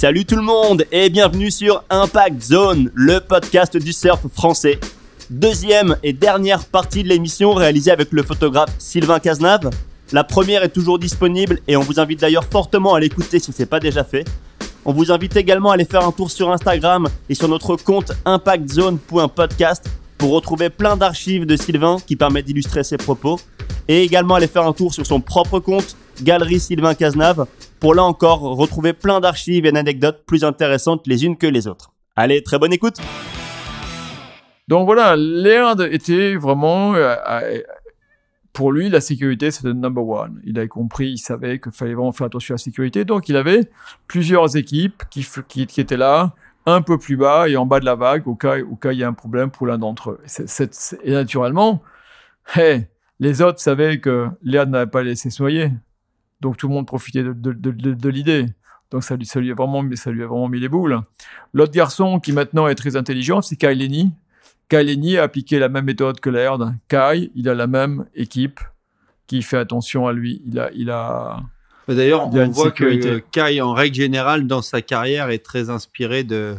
Salut tout le monde et bienvenue sur Impact Zone, le podcast du surf français. Deuxième et dernière partie de l'émission réalisée avec le photographe Sylvain Cazenave. La première est toujours disponible et on vous invite d'ailleurs fortement à l'écouter si ce n'est pas déjà fait. On vous invite également à aller faire un tour sur Instagram et sur notre compte impactzone.podcast pour retrouver plein d'archives de Sylvain qui permettent d'illustrer ses propos et également aller faire un tour sur son propre compte Galerie Sylvain Cazenave pour là encore retrouver plein d'archives et d'anecdotes plus intéressantes les unes que les autres. Allez, très bonne écoute Donc voilà, Laird était vraiment... Euh, pour lui, la sécurité, c'était number one. Il avait compris, il savait qu'il fallait vraiment faire attention à la sécurité. Donc, il avait plusieurs équipes qui, étaient là, un peu plus bas et en bas de la vague, au cas, où il y a un problème pour l'un d'entre eux. et naturellement, les autres savaient que Laird n'avait pas laissé se noyer. Donc tout le monde profitait de, l'idée. Donc ça lui, ça, lui a vraiment, ça lui a vraiment mis les boules. L'autre garçon qui maintenant est très intelligent, c'est Kai Lenny. Kai Lenny a appliqué la même méthode que Laird. Kai, il a la même équipe qui fait attention à lui. Il a, il a. D'ailleurs, on voit que Kai, en règle générale, dans sa carrière, est très inspiré de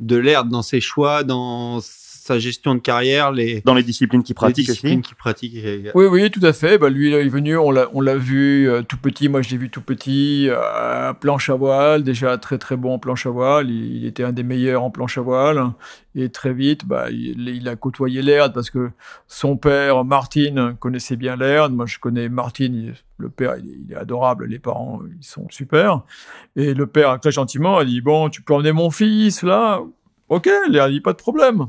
de Laird dans ses choix, dans sa gestion de carrière, les dans les disciplines qu'il pratique les disciplines aussi. pratique. Oui, oui, tout à fait. Bah, lui, il est venu, on l'a, on l'a vu euh, tout petit. Moi, je l'ai vu tout petit, euh, planche à voile, déjà très très bon en planche à voile. Il, était un des meilleurs en planche à voile. Et très vite, bah, il, a côtoyé Laird parce que son père, Martin, connaissait bien Laird. Moi, je connais Martin. le père, il est, adorable. Les parents, ils sont super. Et le père, très gentiment, a dit bon, tu peux emmener mon fils là. Ok, Laird dit pas de problème.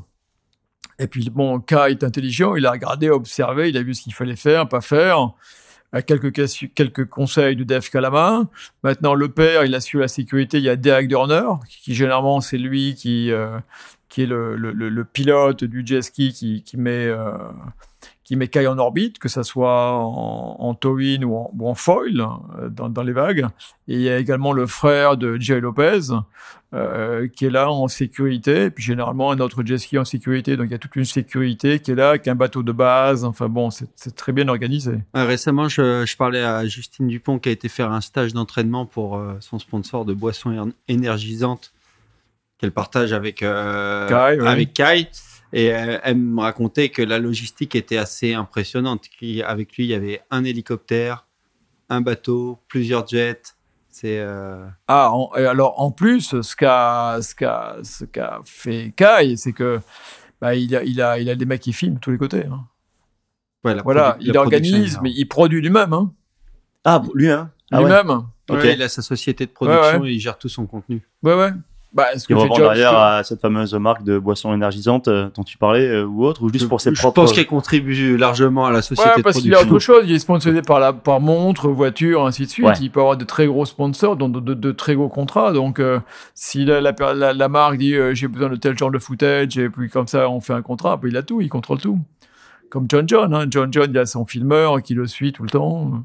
Et puis, bon, K est intelligent, il a regardé, observé, il a vu ce qu'il fallait faire, pas faire. Quelques, quelques conseils de Dave Kalama. Maintenant, le père, il assure la sécurité. Il y a Derek Dorner, qui, généralement, c'est lui qui, euh, qui est le, le, le, pilote du jet ski qui, qui met, euh, qui met Kai en orbite, que ça soit en, en tow-in ou en, ou en foil euh, dans, dans, les vagues. Et il y a également le frère de Jay Lopez, euh, qui est là en sécurité, et puis généralement un autre jet ski en sécurité. Donc il y a toute une sécurité qui est là, qu'un bateau de base. Enfin bon, c'est très bien organisé. récemment, je, je, parlais à Justine Dupont qui a été faire un stage d'entraînement pour euh, son sponsor de boissons énergisantes qu'elle partage avec euh, Kai, avec Kai. Et elle, me racontait que la logistique était assez impressionnante. Avec lui, il y avait un hélicoptère, un bateau, plusieurs jets. C'est euh, ah alors en plus ce qu'a ce qu'a ce qu'a fait Kai, c'est que bah, il a il a il a des mecs qui filment de tous les côtés. Hein. voilà, il organise, mais il produit lui-même. Hein. Ah lui hein. Ah lui-même. Il a sa société de production et il gère tout son contenu. Ouais ouais. Bah, est-ce que revend derrière à cette fameuse marque de boissons énergisantes euh, dont tu parlais euh, ou autre ou juste pour ses propres. Je pense qu'elle contribue largement à la société. Ouais, parce qu'il y a autre chose. Il est sponsorisé par la par montre, voiture, ainsi de suite. Il peut avoir de très gros sponsors, donc de, de, très gros contrats. Donc euh, si la, la, la, marque dit j'ai besoin de tel genre de footage et puis comme ça on fait un contrat, bah, il a tout, il contrôle tout. Comme John John, hein. John John, il a son filmeur qui le suit tout le temps.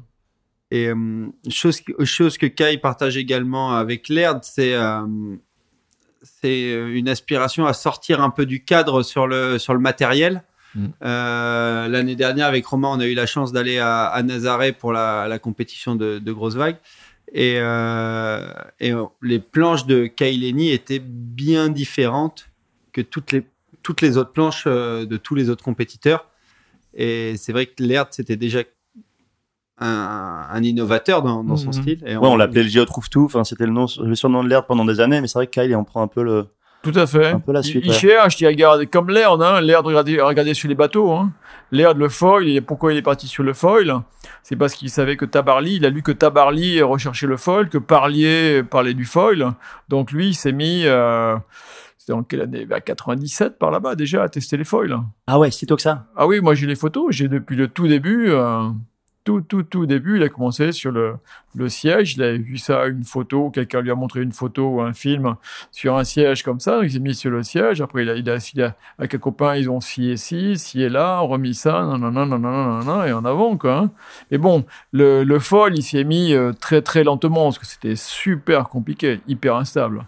Et chose, chose que Kai partage également avec Laird, c'est c'est euh, une aspiration à sortir un peu du cadre sur le, sur le matériel. Mm. Euh, l'année dernière, avec Romain, on a eu la chance d'aller à, à Nazaré pour la, la compétition de, de grosses vagues. Et, euh, et, les planches de Kaileni étaient bien différentes que toutes les, toutes les autres planches de tous les autres compétiteurs. Et c'est vrai que l'ERT, c'était déjà un, innovateur dans, son mhm. style. Et on, l'appelait le Géo trouve tout. Enfin, c'était le nom, le surnom de l'air pendant des années, mais c'est vrai que Kyle, il en prend un peu le. Tout à fait. Un peu la suite. Il, cherche, il regarde comme l'air, hein. L'air de regarder, sur les bateaux, hein. L'air de le foil. Et pourquoi il est parti sur le foil? C'est parce qu'il savait que Tabarly, il a lu que Tabarly recherchait le foil, que Parlier parlait du foil. Donc lui, il s'est mis. Euh, c'était en quelle année? À 97 par là-bas déjà à tester les foils. Ah ouais, c'est toi que ça. Ah oui, moi j'ai les photos. J'ai depuis le tout début. Euh, tout, tout, tout début, il a commencé sur le, le siège. Il a vu ça, une photo, quelqu'un lui a montré une photo ou un film sur un siège comme ça. Il s'est mis sur le siège. Après, il a, il a, il a avec un copain, ils ont scié ci, scié là, remis ça, nanana, nanana, et en avant, quoi. Hein. Et bon, le, le il s'y est mis euh, très, très lentement parce que c'était super compliqué, hyper instable.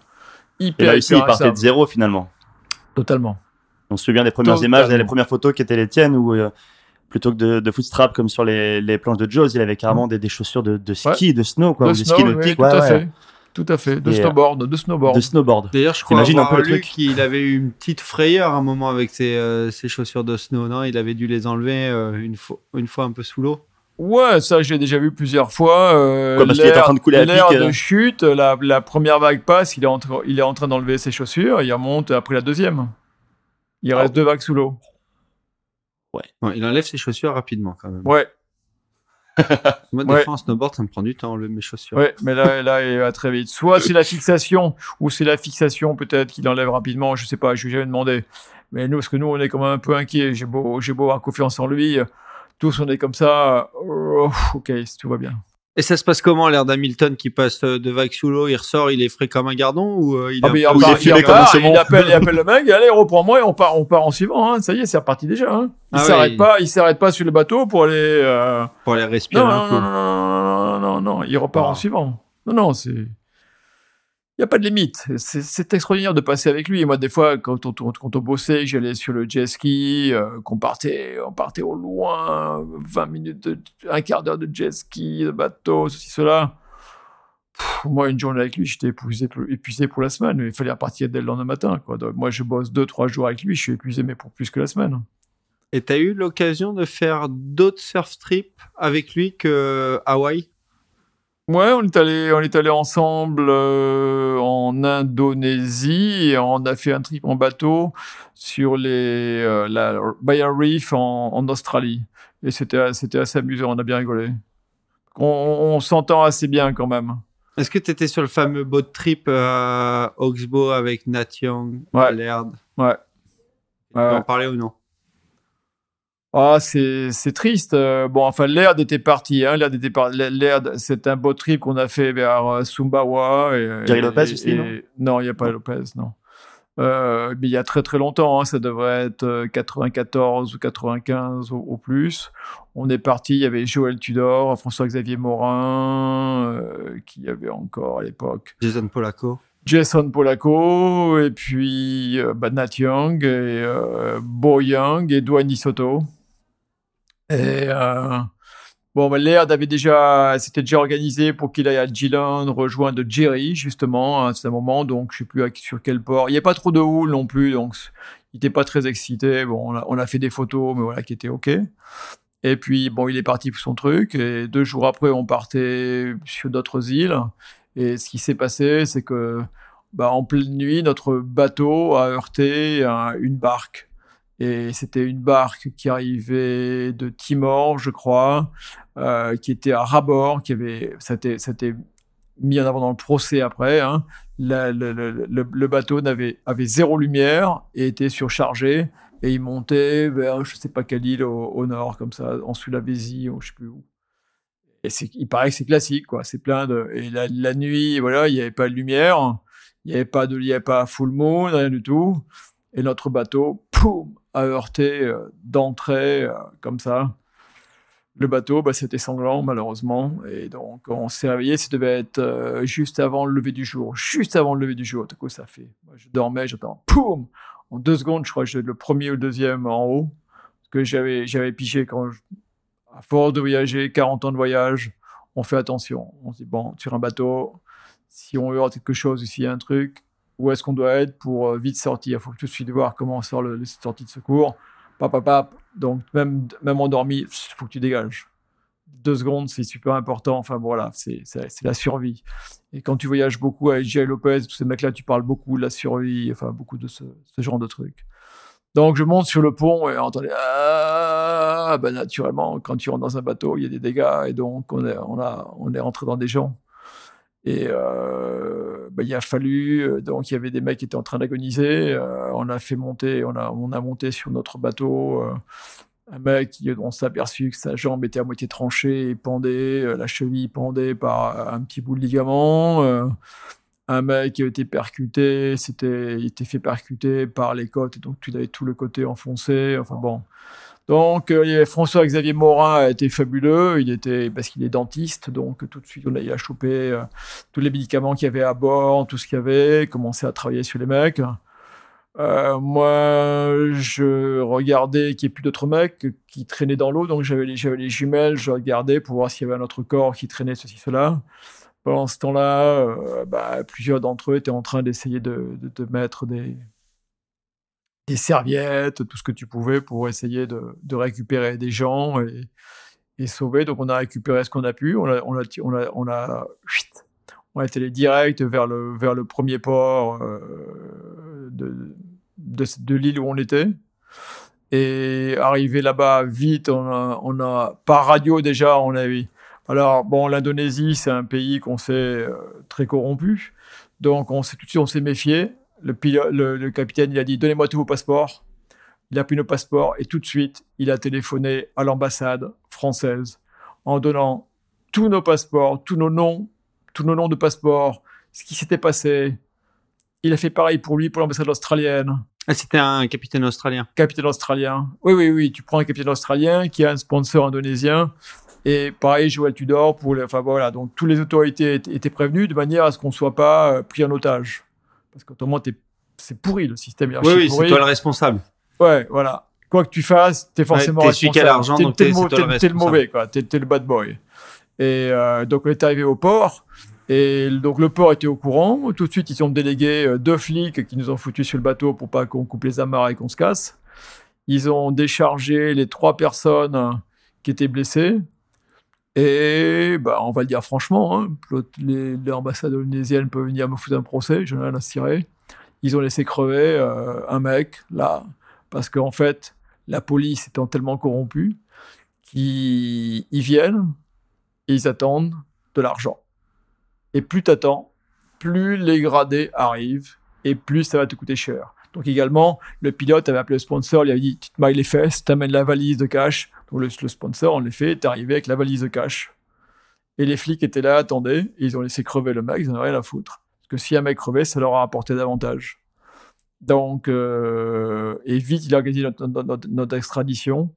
Hyper, et là, ici, il partait de zéro finalement. Totalement. On se souvient des premières images, des premières photos qui étaient les tiennes où euh, plutôt que de, de footstrap comme sur les, les planches de Jaws, il avait carrément des, des chaussures de, de ski, de snow, quoi, de, ski nautique. tout à fait. tout à fait. De Et, snowboard, de snowboard. De snowboard. D'ailleurs, je crois un peu lu qu'il avait eu une petite frayeur à un moment avec ses, euh, ses chaussures de snow. Non, il avait dû les enlever euh, une, fois, une fois un peu sous l'eau. Ouais, ça, j'ai déjà vu plusieurs fois. Euh, Quoi, parce qu'il était en train de couler à pic, de euh. chute, la, la première vague passe, il est, en, train- il est en train d'enlever ses chaussures, il remonte après la deuxième. Il Ah. reste deux vagues sous l'eau. Ouais, il enlève ses chaussures rapidement quand même. Ouais, Moi, des Ouais. fois en snowboard, ça me prend du temps enlever mes chaussures. ouais, mais là, là, il va très vite. Soit c'est la fixation, ou c'est la fixation peut-être qu'il enlève rapidement, je sais pas, je lui ai jamais demandé. Mais nous, parce que nous, on est quand même un peu inquiets. J'ai beau, j'ai beau avoir confiance en lui, tous on est comme ça. oh, ok, tout va bien. Et ça se passe comment l'air d'Hamilton qui passe euh, de vague sous l'eau, il ressort, il est frais comme un gardon ou il appelle, il appelle le mec, allez, reprends-moi et on part, on part en suivant. hein. Ça y est, c'est reparti déjà. hein. Il Ah s'arrête ouais. pas, il s'arrête pas sur le bateau pour aller. euh, pour aller respirer Non, un non, peu non, non, non, non, non, non, il repart Ah. en suivant. Non, non, c'est. Il n'y a pas de limite. C'est- extraordinaire de passer avec lui. Et moi, des fois, quand on, quand on bossait, j'allais sur le jet ski, euh, qu'on partait, on partait au loin, 20 minutes, un quart d'heure de jet ski, de bateau, ceci, cela. Moi, une journée avec lui, j'étais épuisé, pour- la semaine. Il fallait repartir dès le lendemain matin. Moi, je bosse deux, trois jours avec lui, je suis épuisé, mais pour plus que la semaine. Et t'as eu l'occasion de faire d'autres surf trips avec lui que Hawaï? Ouais, on est allé, on est allé ensemble euh, en Indonésie et on a fait un trip en bateau sur les euh, la Barrier Reef en, en Australie. Et c'était c'était assez amusant, on a bien rigolé. On, on s'entend assez bien quand même. Est-ce que t'étais sur le fameux boat trip à Oxbow avec Nat Young, Ouais. Laird? Ouais. Tu peux Ouais. en parler ou non? Ah, c'est c'est triste. Euh, bon, enfin, Laird était parti. Hein. Laird était par... C'est un beau trip qu'on a fait vers euh, Sumbawa. Et, et- Lopez et- aussi, et- non? Il n'y a pas Lopez, non. Euh, mais il y a très très longtemps, hein, ça devrait être euh, 94 ou 95 au, au plus. On est parti, il y avait Joël Tudor, François-Xavier Morin, euh, qui y avait encore à l'époque. Jason Polacco. Jason Polacco, et puis euh, bah, Nat Young, et euh, Bo Young, et Dwayne Soto. Et euh, bon, bah, Laird avait déjà, c'était déjà organisé pour qu'il aille à Geelong rejoindre Jerry, justement, à ce moment, donc je sais plus sur quel port. Il n'y a pas trop de houle non plus, donc il n'était pas très excité. Bon, on a, fait des photos, mais voilà, qui étaient OK. Et puis, bon, il est parti pour son truc, et deux jours après, on partait sur d'autres îles. Et ce qui s'est passé, c'est que bah, en pleine nuit, notre bateau a heurté un- une barque. Et c'était une barque qui arrivait de Timor, je crois, euh, qui était à rabord, qui avait, c'était, c'était mis en avant dans le procès après. hein. Le, bateau avait zéro lumière et était surchargé. Et il montait vers je sais pas quelle île au, nord, comme ça, en Sulawesi, je sais plus où. Et il paraît que c'est classique, quoi. C'est plein de. Et la, la nuit, voilà, il n'y avait pas de lumière, il n'y avait pas de, il y avait pas full moon, rien du tout. Et notre bateau, poum, a heurté euh, d'entrée, euh, comme ça. Le bateau, bah, c'était sanglant, malheureusement. Et donc, on s'est réveillé, ça devait être euh, juste avant le lever du jour. Juste avant le lever du jour. Du coup, ça fait. Moi, je dormais, j'entends, poum En deux secondes, je crois que j'étais le premier ou le deuxième en haut. Parce que j'avais, j'avais piché quand à force de voyager, 40 ans de voyage, on fait attention. On se dit, bon, sur un bateau, si on heurte quelque chose, s'il y a un truc, où est-ce qu'on doit être pour euh, vite sortir Il faut tout de suite voir comment sort le, les sorties de secours. Pap, pap, pap. Donc, même, même endormi, il faut que tu dégages. Deux secondes, c'est super important. Enfin, voilà, c'est la survie. Et quand tu voyages beaucoup avec Jay Lopez, tous ces mecs-là, tu parles beaucoup de la survie, enfin, beaucoup de ce, ce genre de trucs. Donc, je monte sur le pont et entendez, ah, ben, naturellement, quand tu rentres dans un bateau, il y a des dégâts et donc on est, on a, on est rentré dans des gens. Et euh, ben, il a fallu, euh, donc il y avait des mecs qui étaient en train d'agoniser. euh, on a fait monter, on a, on a monté sur notre bateau euh, un mec on s'est aperçu que sa jambe était à moitié tranchée et pendait, euh, la cheville pendait par un petit bout de ligament. euh, un mec qui a été percuté, c'était, il était fait percuter par les côtes, donc tu avais tout le côté enfoncé. Enfin bon. Donc euh, François-Xavier Morin a été fabuleux, il était parce qu'il est dentiste, donc tout de suite on a, il a chopé tous les médicaments qu'il y avait à bord, tout ce qu'il y avait, commencé à travailler sur les mecs. Euh, moi, je regardais qu'il n'y ait plus d'autres mecs qui traînaient dans l'eau, donc j'avais les, jumelles, je regardais pour voir s'il y avait un autre corps qui traînait, ceci, cela. Pendant ce temps-là, euh, bah, plusieurs d'entre eux étaient en train d'essayer de, de, mettre des, des serviettes, tout ce que tu pouvais pour essayer de, récupérer des gens et, sauver. Donc on a récupéré ce qu'on a pu. On a, été direct vers le, vers le premier port euh, de, l'île où on était. Et arrivé là-bas vite, on a, on par radio déjà, on a eu. Alors, bon, l'Indonésie, c'est un pays qu'on sait euh, très corrompu. Donc, on s'est, tout de suite, on s'est méfié. Le, le, capitaine, il a dit Donnez-moi tous vos passeports. Il a pris nos passeports et tout de suite, il a téléphoné à l'ambassade française en donnant tous nos passeports, tous nos noms, tous nos noms de passeports, ce qui s'était passé. Il a fait pareil pour lui, pour l'ambassade australienne. Ah, c'était un capitaine australien. Capitaine australien. Oui, oui, oui. Tu prends un capitaine australien qui a un sponsor indonésien. Et pareil, Joël Tudor pour les. Enfin voilà, donc toutes les autorités étaient prévenues de manière à ce qu'on ne soit pas euh, pris en otage. Parce qu'autrement, c'est pourri le système Oui, oui, c'est toi le responsable. Ouais, voilà. Quoi que tu fasses, tu es forcément ouais, es celui qui a l'argent, donc t'es, le, mauvais, quoi. T'es, le bad boy. Et euh, donc on est arrivé au port. Et donc le port était au courant. Tout de suite, ils ont délégué euh, deux flics qui nous ont foutus sur le bateau pour pas qu'on coupe les amarres et qu'on se casse. Ils ont déchargé les trois personnes qui étaient blessées. Et bah, on va le dire franchement, hein, l'ambassade indonésienne peut venir me foutre un procès, je n'ai rien à cirer. Ils ont laissé crever euh, un mec là, parce qu'en fait, la police étant tellement corrompue qu'ils viennent et ils attendent de l'argent. Et plus tu attends, plus les gradés arrivent et plus ça va te coûter cher. Donc également, le pilote avait appelé le sponsor, il avait dit Tu te mailles les fesses, tu amènes la valise de cash. Donc le, sponsor, en effet, est arrivé avec la valise de cash. Et les flics étaient là, attendaient, ils ont laissé crever le mec, ils n'en avaient rien à foutre. Parce que si un mec crevait, ça leur a apporté davantage. Donc, euh, et vite, il a organisé notre extradition.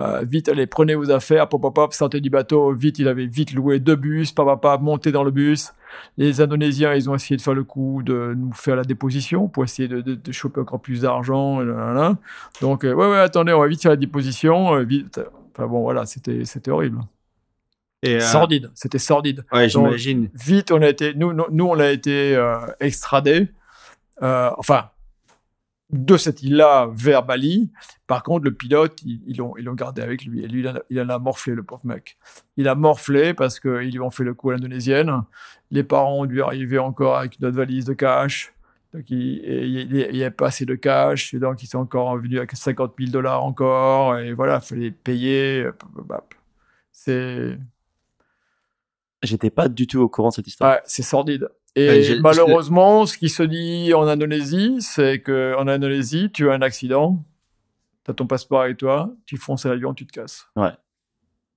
Euh, vite, allez, prenez vos affaires, pop, pop, pop, sortez du bateau. Vite, il avait vite loué deux bus, papa, papa, monté dans le bus. Les Indonésiens, ils ont essayé de faire le coup de nous faire la déposition pour essayer de, de, choper encore plus d'argent. Donc, euh, ouais, ouais, attendez, on va vite faire la déposition. Euh, vite. Enfin bon, voilà, c'était, horrible. Et Sordide, c'était sordide. Ouais, j'imagine. Vite, on a été, nous, nous, nous on a été extradés. enfin, de cette île-là vers Bali. Par contre, le pilote, ils l'ont ils gardé avec lui. Et lui, il, en a morflé, le pauvre mec. Il a morflé parce qu'ils lui ont fait le coup à l'indonésienne. Les parents ont dû arriver encore avec notre valise de cash. Donc, il n'y a pas assez de cash. Et donc, ils sont encore venus avec 50 000 dollars encore. Et voilà, il fallait payer. C'est. J'étais pas du tout au courant de cette histoire. Ouais, c'est sordide. Et malheureusement, ce qui se dit en Indonésie, c'est qu'en Indonésie, tu as un accident, tu as ton passeport avec toi, tu fonces à l'avion, tu te casses. Ouais.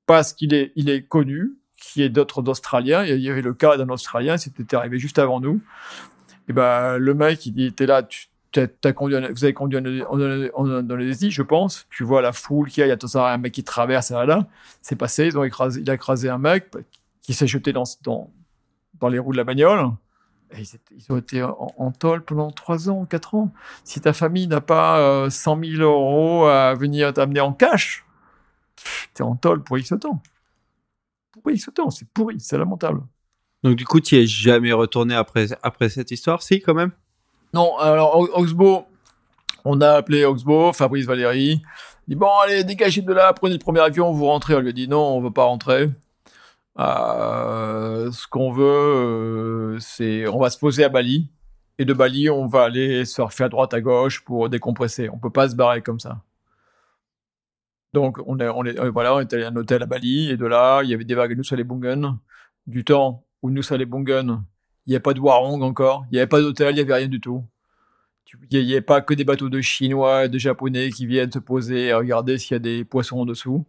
Parce qu'il est, il est connu, qui est d'autres Australiens. Il y avait le cas d'un Australien, c'était arrivé juste avant nous. Et ben, le mec, il était là, tu, as conduit, vous avez conduit en, Indonésie, je pense. Tu vois la foule qu'il y a, il y a tout un mec qui traverse, là, là. C'est passé, ils ont écrasé, il a écrasé un mec qui s'est jeté dans, dans, dans les roues de la bagnole ils, ont été en, en, tôle pendant 3 ans, 4 ans. Si ta famille n'a pas 100 euh, 000 euros à venir t'amener en cash, tu es en tôle pour X temps. Pour X temps, c'est pourri, c'est lamentable. Donc du coup, tu es jamais retourné après, après cette histoire? Si, quand même? Non, alors Oxbow, on a appelé Oxbow, Fabrice Valéry. Il dit, bon, allez, dégagez de là, prenez le premier avion, vous rentrez. On lui a dit, non, on veut pas rentrer. Euh, ce qu'on veut, euh, c'est on va se poser à Bali et de Bali on va aller surfer à droite à gauche pour décompresser. On peut pas se barrer comme ça. Donc on est, on est euh, voilà, on est allé à un hôtel à Bali et de là il y avait des vagues nous les Bungen. Du temps où nous les il n'y avait pas de Warong encore, il n'y avait pas d'hôtel, il n'y avait rien du tout. Il n'y avait pas que des bateaux de Chinois et de Japonais qui viennent se poser et regarder s'il y a des poissons en dessous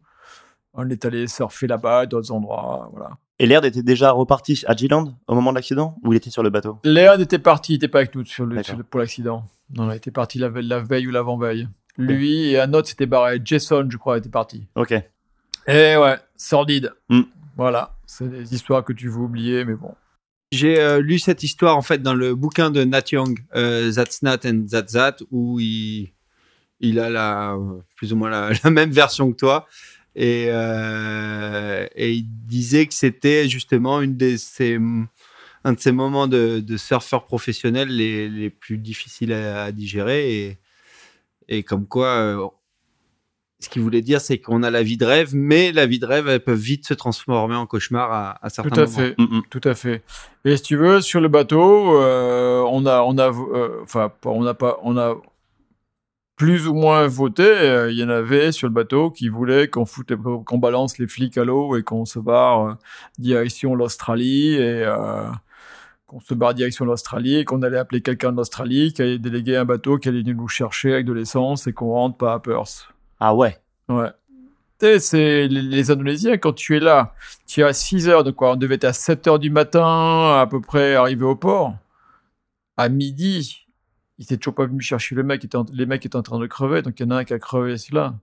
on est allé surfer là-bas, d'autres endroits, voilà. Et Laird était déjà reparti à G-Land au moment de l'accident ou il était sur le bateau? Laird était parti, il n'était pas avec nous sur le, pour l'accident. Non, il était parti la, veille ou l'avant-veille. Lui et un autre s'était barré. Jason, je crois, était parti. Ok. Et ouais, sordide. Hmm. Voilà, c'est des histoires que tu veux oublier, mais bon. J'ai euh, lu cette histoire en fait dans le bouquin de Nat Young, euh, That's Nat and That's That, où il, il a la, plus ou moins la même version que toi. Et, euh, et il disait que c'était justement une de ces un de ces moments de, de surfeur professionnel les, les plus difficiles à, à digérer. Et, et comme quoi, euh, ce qu'il voulait dire, c'est qu'on a la vie de rêve, mais la vie de rêve, elle peut vite se transformer en cauchemar à, à certains Tout à moments. fait, Mm, tout à fait. Et si tu veux, sur le bateau, euh, on a, on a, enfin, pas- on n'a pas, on a plus ou moins voté. euh, Il y en avait sur le bateau qui voulaient qu'on qu'on balance les flics à l'eau et qu'on se barre euh, direction l'Australie et euh, qu'on se barre direction l'Australie et qu'on allait appeler quelqu'un de l'Australie qui allait déléguer un bateau qui allait venir nous chercher avec de l'essence et qu'on rentre pas à Perth. Ah ouais. Ouais. Tu sais, c'est les, les Indonésiens, quand tu es là, tu es à 6 heures de quoi? On devait être à 7 heures du matin, à peu près arrivé au port. À midi, ils étaient toujours pas venus chercher le mec, étaient en- les mecs étaient en train de crever, donc il y en a un qui a crevé celui-là.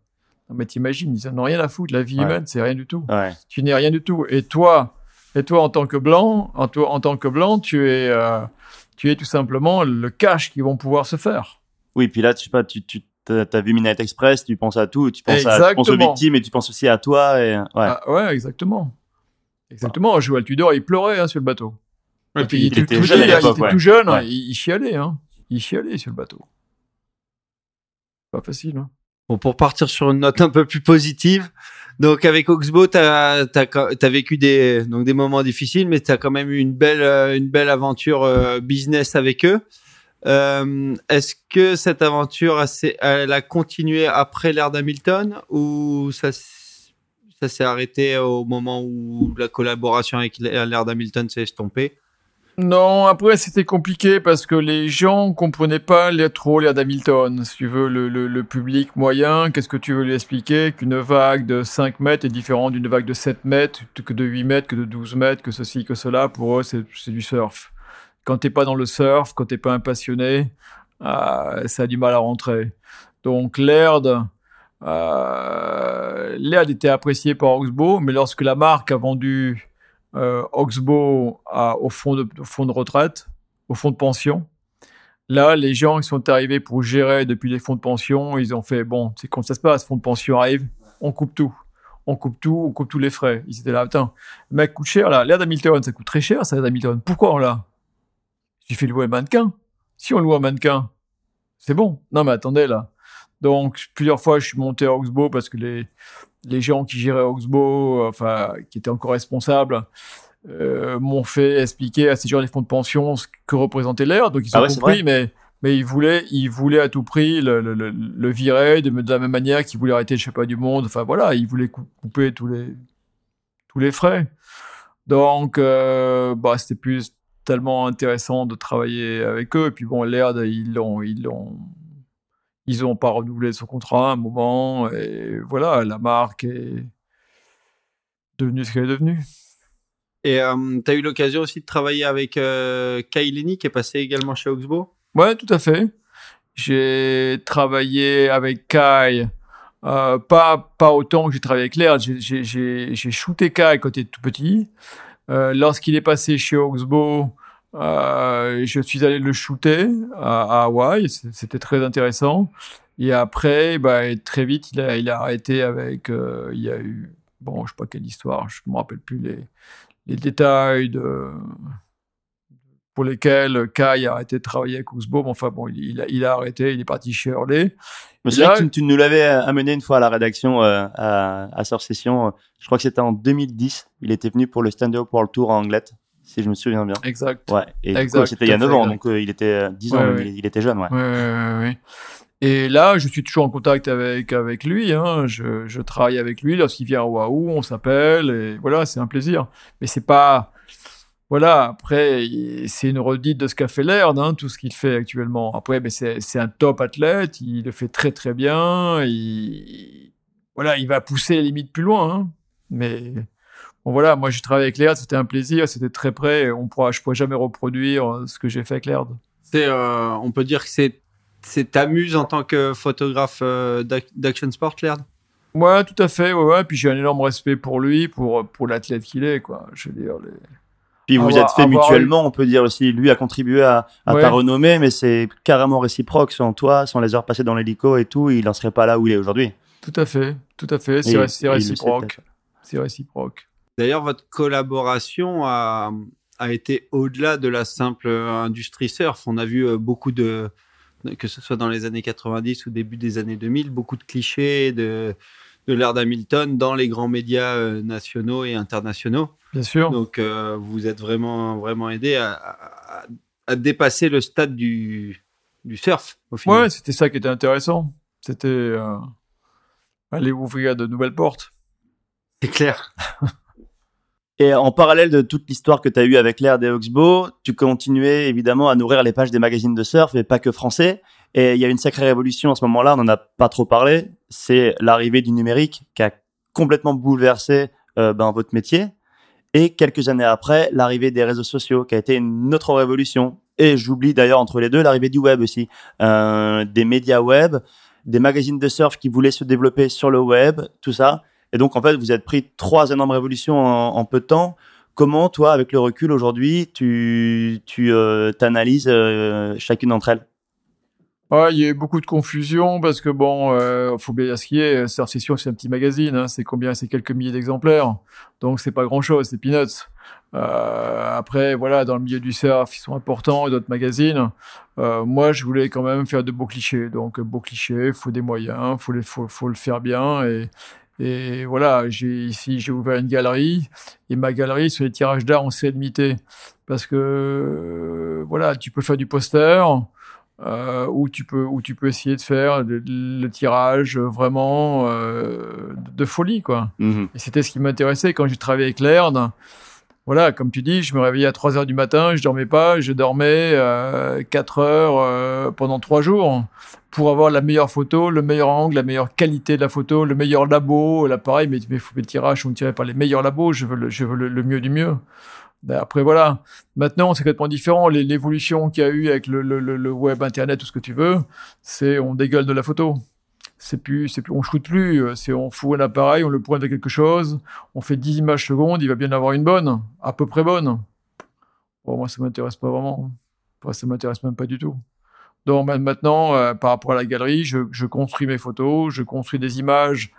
Non, mais t'imagines, ils en ont rien à foutre, la vie Ouais. humaine, c'est rien du tout. Ouais. Tu n'es rien du tout. Et toi, et toi en tant que blanc, en, toi, en tant que blanc, tu es, euh, tu es tout simplement le cash qu'ils vont pouvoir se faire. Oui, puis là, tu sais pas, tu, tu t'as t'as vu Midnight Express, tu penses à tout, tu penses, à, tu penses aux victimes et tu penses aussi à toi. Et, ouais. Ah, ouais, exactement. Exactement. Joël Tudor, il pleurait hein, sur le bateau. Ouais, Et puis il était tout jeune à il était ouais. tout jeune, hein, Ouais. il, il chialait. Hein. Il chialait sur le bateau. Pas facile. Hein. Bon, pour partir sur une note un peu plus positive, donc avec Oxbow, tu as, vécu des, moments difficiles, mais tu as quand même eu une belle, euh, aventure euh, business avec eux. Euh, Est-ce que cette aventure, a continué après l'ère d'Hamilton ou ça s'est arrêté au moment où la collaboration avec l'ère d'Hamilton s'est estompée? Non, après c'était compliqué parce que les gens comprenaient pas les, trop l'air d'Hamilton. Si tu veux, le, le- public moyen, qu'est-ce que tu veux lui expliquer? Qu'une vague de 5 mètres est différente d'une vague de 7 mètres, que de 8 mètres, que de 12 mètres, que ceci, que cela. Pour eux, c'est du surf. Quand t'es pas dans le surf, quand t'es pas un passionné, euh, ça a du mal à rentrer. Donc l'Aird, euh, était apprécié par Oxbow, mais lorsque la marque a vendu euh, Oxbow au, fond de, au fond de retraite, au fond de pension. Là, les gens qui sont arrivés pour gérer depuis les fonds de pension, ils ont fait bon, c'est quand ça se passe, fonds de pension arrive, on coupe tout. On coupe tout, on coupe tous les frais. Ils étaient là, putain, le mec coûte cher là. L'air d'Hamilton, ça coûte très cher, ça, l'air d'Hamilton. Pourquoi on l'a? Suffit de louer un mannequin. Si on loue un mannequin, c'est bon. Non, mais attendez là. Donc, plusieurs fois, je suis monté à Oxbow parce que les, les gens qui géraient Oxbow, enfin, qui étaient encore responsables, euh, m'ont fait expliquer à ces gens des fonds de pension ce que représentait l'air. Donc ils Ah ont ouais, compris, mais, mais ils, voulaient, ils voulaient à tout prix le, le, le, le virer de, de la même manière qu'ils voulaient arrêter, sais pas, du monde. Enfin voilà, ils voulaient cou- couper tous les, tous les frais. Donc, euh, bah, c'était plus tellement intéressant de travailler avec eux. Et puis bon, l'air, ils l'ont, ils l'ont, ils ont pas renouvelé son contrat à un moment. Et voilà, la marque est devenue ce qu'elle est devenue. Et tu as eu l'occasion aussi de travailler avec euh, Kai Lenny qui est passé également chez Oxbow? Ouais, tout à fait. J'ai travaillé avec Kai, euh, pas, pas autant que j'ai travaillé avec Laird. J'ai shooté Kai quand il était tout petit. Euh, Lorsqu'il est passé chez Oxbow, euh, je suis allé le shooter à, à Hawaï. C'était très intéressant. Et après, bah, très vite, il a, il a arrêté avec. euh, il y a eu. Bon, je sais pas quelle histoire, je me rappelle plus les, les détails de, pour lesquels Kai a arrêté de travailler avec. Mais enfin bon, il, il a, il a arrêté, il est parti chez Hurley. Me Là- tu, tu nous l'avais amené une fois à la rédaction euh, à, à Session. Je crois que c'était en 2010. Il était venu pour le Stand-Up World Tour en Anglette, si je me souviens bien. Exact. Ouais. Et c'était il y a tout à 9 fait, ans, exact. donc euh, il était euh, 10 ans, Ouais, même, ouais. il, il était jeune, ouais. Ouais, ouais, ouais, ouais. Et là, je suis toujours en contact avec, avec lui. Hein. Je, je travaille avec lui lorsqu'il vient à Oahu, on s'appelle et voilà, c'est un plaisir. Mais c'est pas. Voilà, après, c'est une redite de ce qu'a fait Laird, hein, tout ce qu'il fait actuellement. Après, mais c'est c'est un top athlète, il le fait très très bien. Il, voilà, il va pousser les limites plus loin. hein. Mais bon, voilà, moi j'ai travaillé avec Laird, c'était un plaisir, c'était très près. et On pourra, je pourrais jamais reproduire euh, ce que j'ai fait avec Laird. C'est, euh, On peut dire que c'est c'est t'amuse en tant que photographe euh, d'ac- d'action sport, Laird? Ouais, tout à fait. Ouais, ouais. Puis j'ai un énorme respect pour lui, pour, pour l'athlète qu'il est, quoi. Je veux dire, les... Puis vous Avoir- êtes fait avoir mutuellement, on peut dire aussi. Lui a contribué à, à Ouais. ta renommée, mais c'est carrément réciproque. Sans toi, sans les heures passées dans l'hélico et tout, il n'en serait pas là où il est aujourd'hui. Tout à fait, tout à fait. C'est réciproque. C'est réciproque. D'ailleurs, votre collaboration a, a été au-delà de la simple industrie surf. On a vu beaucoup de, que ce soit dans les années 90 ou début des années 2000, beaucoup de clichés de, de l'ère d'Hamilton dans les grands médias nationaux et internationaux. Bien sûr. Donc, vous êtes vraiment, vraiment aidé à, à, dépasser le stade du, du surf. Au final. Ouais, c'était ça qui était intéressant. C'était aller ouvrir de nouvelles portes. C'est clair. Et en parallèle de toute l'histoire que tu as eue avec l'ère des Oxbow, tu continuais évidemment à nourrir les pages des magazines de surf et pas que français. Et il y a une sacrée révolution à ce moment-là, on n'en a pas trop parlé. C'est l'arrivée du numérique qui a complètement bouleversé euh, ben, votre métier. Et quelques années après, l'arrivée des réseaux sociaux qui a été une autre révolution. Et j'oublie d'ailleurs entre les deux l'arrivée du web aussi, euh, des médias web, des magazines de surf qui voulaient se développer sur le web, tout ça. Et donc, en fait, vous êtes pris trois énormes révolutions en, peu de temps. Comment, toi, avec le recul aujourd'hui, tu, tu euh, analyses euh, chacune d'entre elles? Il y a eu beaucoup de confusion parce que bon, euh, faut bien ce qui est. C'est un petit magazine. Hein, c'est combien? C'est quelques milliers d'exemplaires. Donc c'est pas grand chose. C'est peanuts. Euh, après, voilà, dans le milieu du surf, ils sont importants, d'autres magazines. Moi, je voulais quand même faire de beaux clichés. Donc, beaux clichés, faut des moyens, faut faut, faut le faire bien. Et, et voilà, j'ai ici, j'ai ouvert une galerie. Et ma galerie, sur les tirages d'art, on s'est limité. Parce que, euh, voilà, tu peux faire du poster. Euh, où tu peux où tu peux essayer de faire le, tirage vraiment euh, de folie quoi. Mhm. Et c'était ce qui m'intéressait quand j'ai travaillé avec Laird voilà, comme tu dis, je me réveillais à 3 heures du matin, je dormais pas, je dormais euh, 4 heures euh, pendant 3 jours pour avoir la meilleure photo, le meilleur angle, la meilleure qualité de la photo, le meilleur labo, l'appareil, mais, mais les tirages sont tirés par les meilleurs labos, je veux le, je veux le, mieux du mieux. Ben, après, voilà. Maintenant, c'est complètement différent. L'évolution qu'il y a eu avec le, web, Internet, tout ce que tu veux, c'est on dégueule de la photo c'est plus, c'est plus, on shoot plus, c'est on fout un appareil, on le pointe à quelque chose, on fait 10 images secondes, il va bien avoir une bonne, à peu près bonne. Bon, moi, ça m'intéresse pas vraiment. Enfin, ça m'intéresse même pas du tout. Donc maintenant, euh, par rapport à la galerie, je, construis mes photos, je construis des images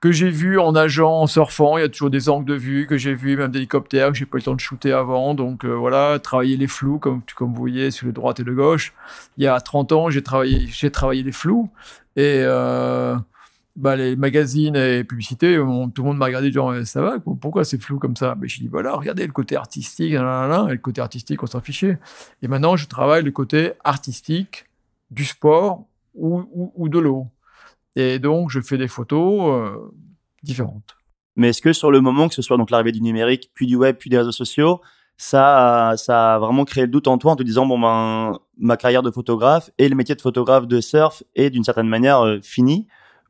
que j'ai vues en nageant, en surfant. Il y a toujours des angles de vue que j'ai vus, même d'hélicoptères que j'ai pas eu le temps de shooter avant. Donc euh, voilà, travailler les flous, comme, comme vous voyez, sur les droites et le gauche. Il y a 30 ans, j'ai travaillé, j'ai travaillé les flous. Et euh, bah, les magazines et publicités, tout le monde m'a regardé genre, ça va, pourquoi c'est flou comme ça? Mais je dis, voilà, regardez le côté artistique, et le côté artistique, on s'en fichait. Et maintenant, je travaille le côté artistique du sport ou, ou, de l'eau. Et donc, je fais des photos euh, différentes. Mais est-ce que sur le moment, que ce soit donc l'arrivée du numérique, puis du web, puis des réseaux sociaux, ça, ça a vraiment créé le doute en toi en te disant bon ben ma carrière de photographe et le métier de photographe de surf est d'une certaine manière euh, fini?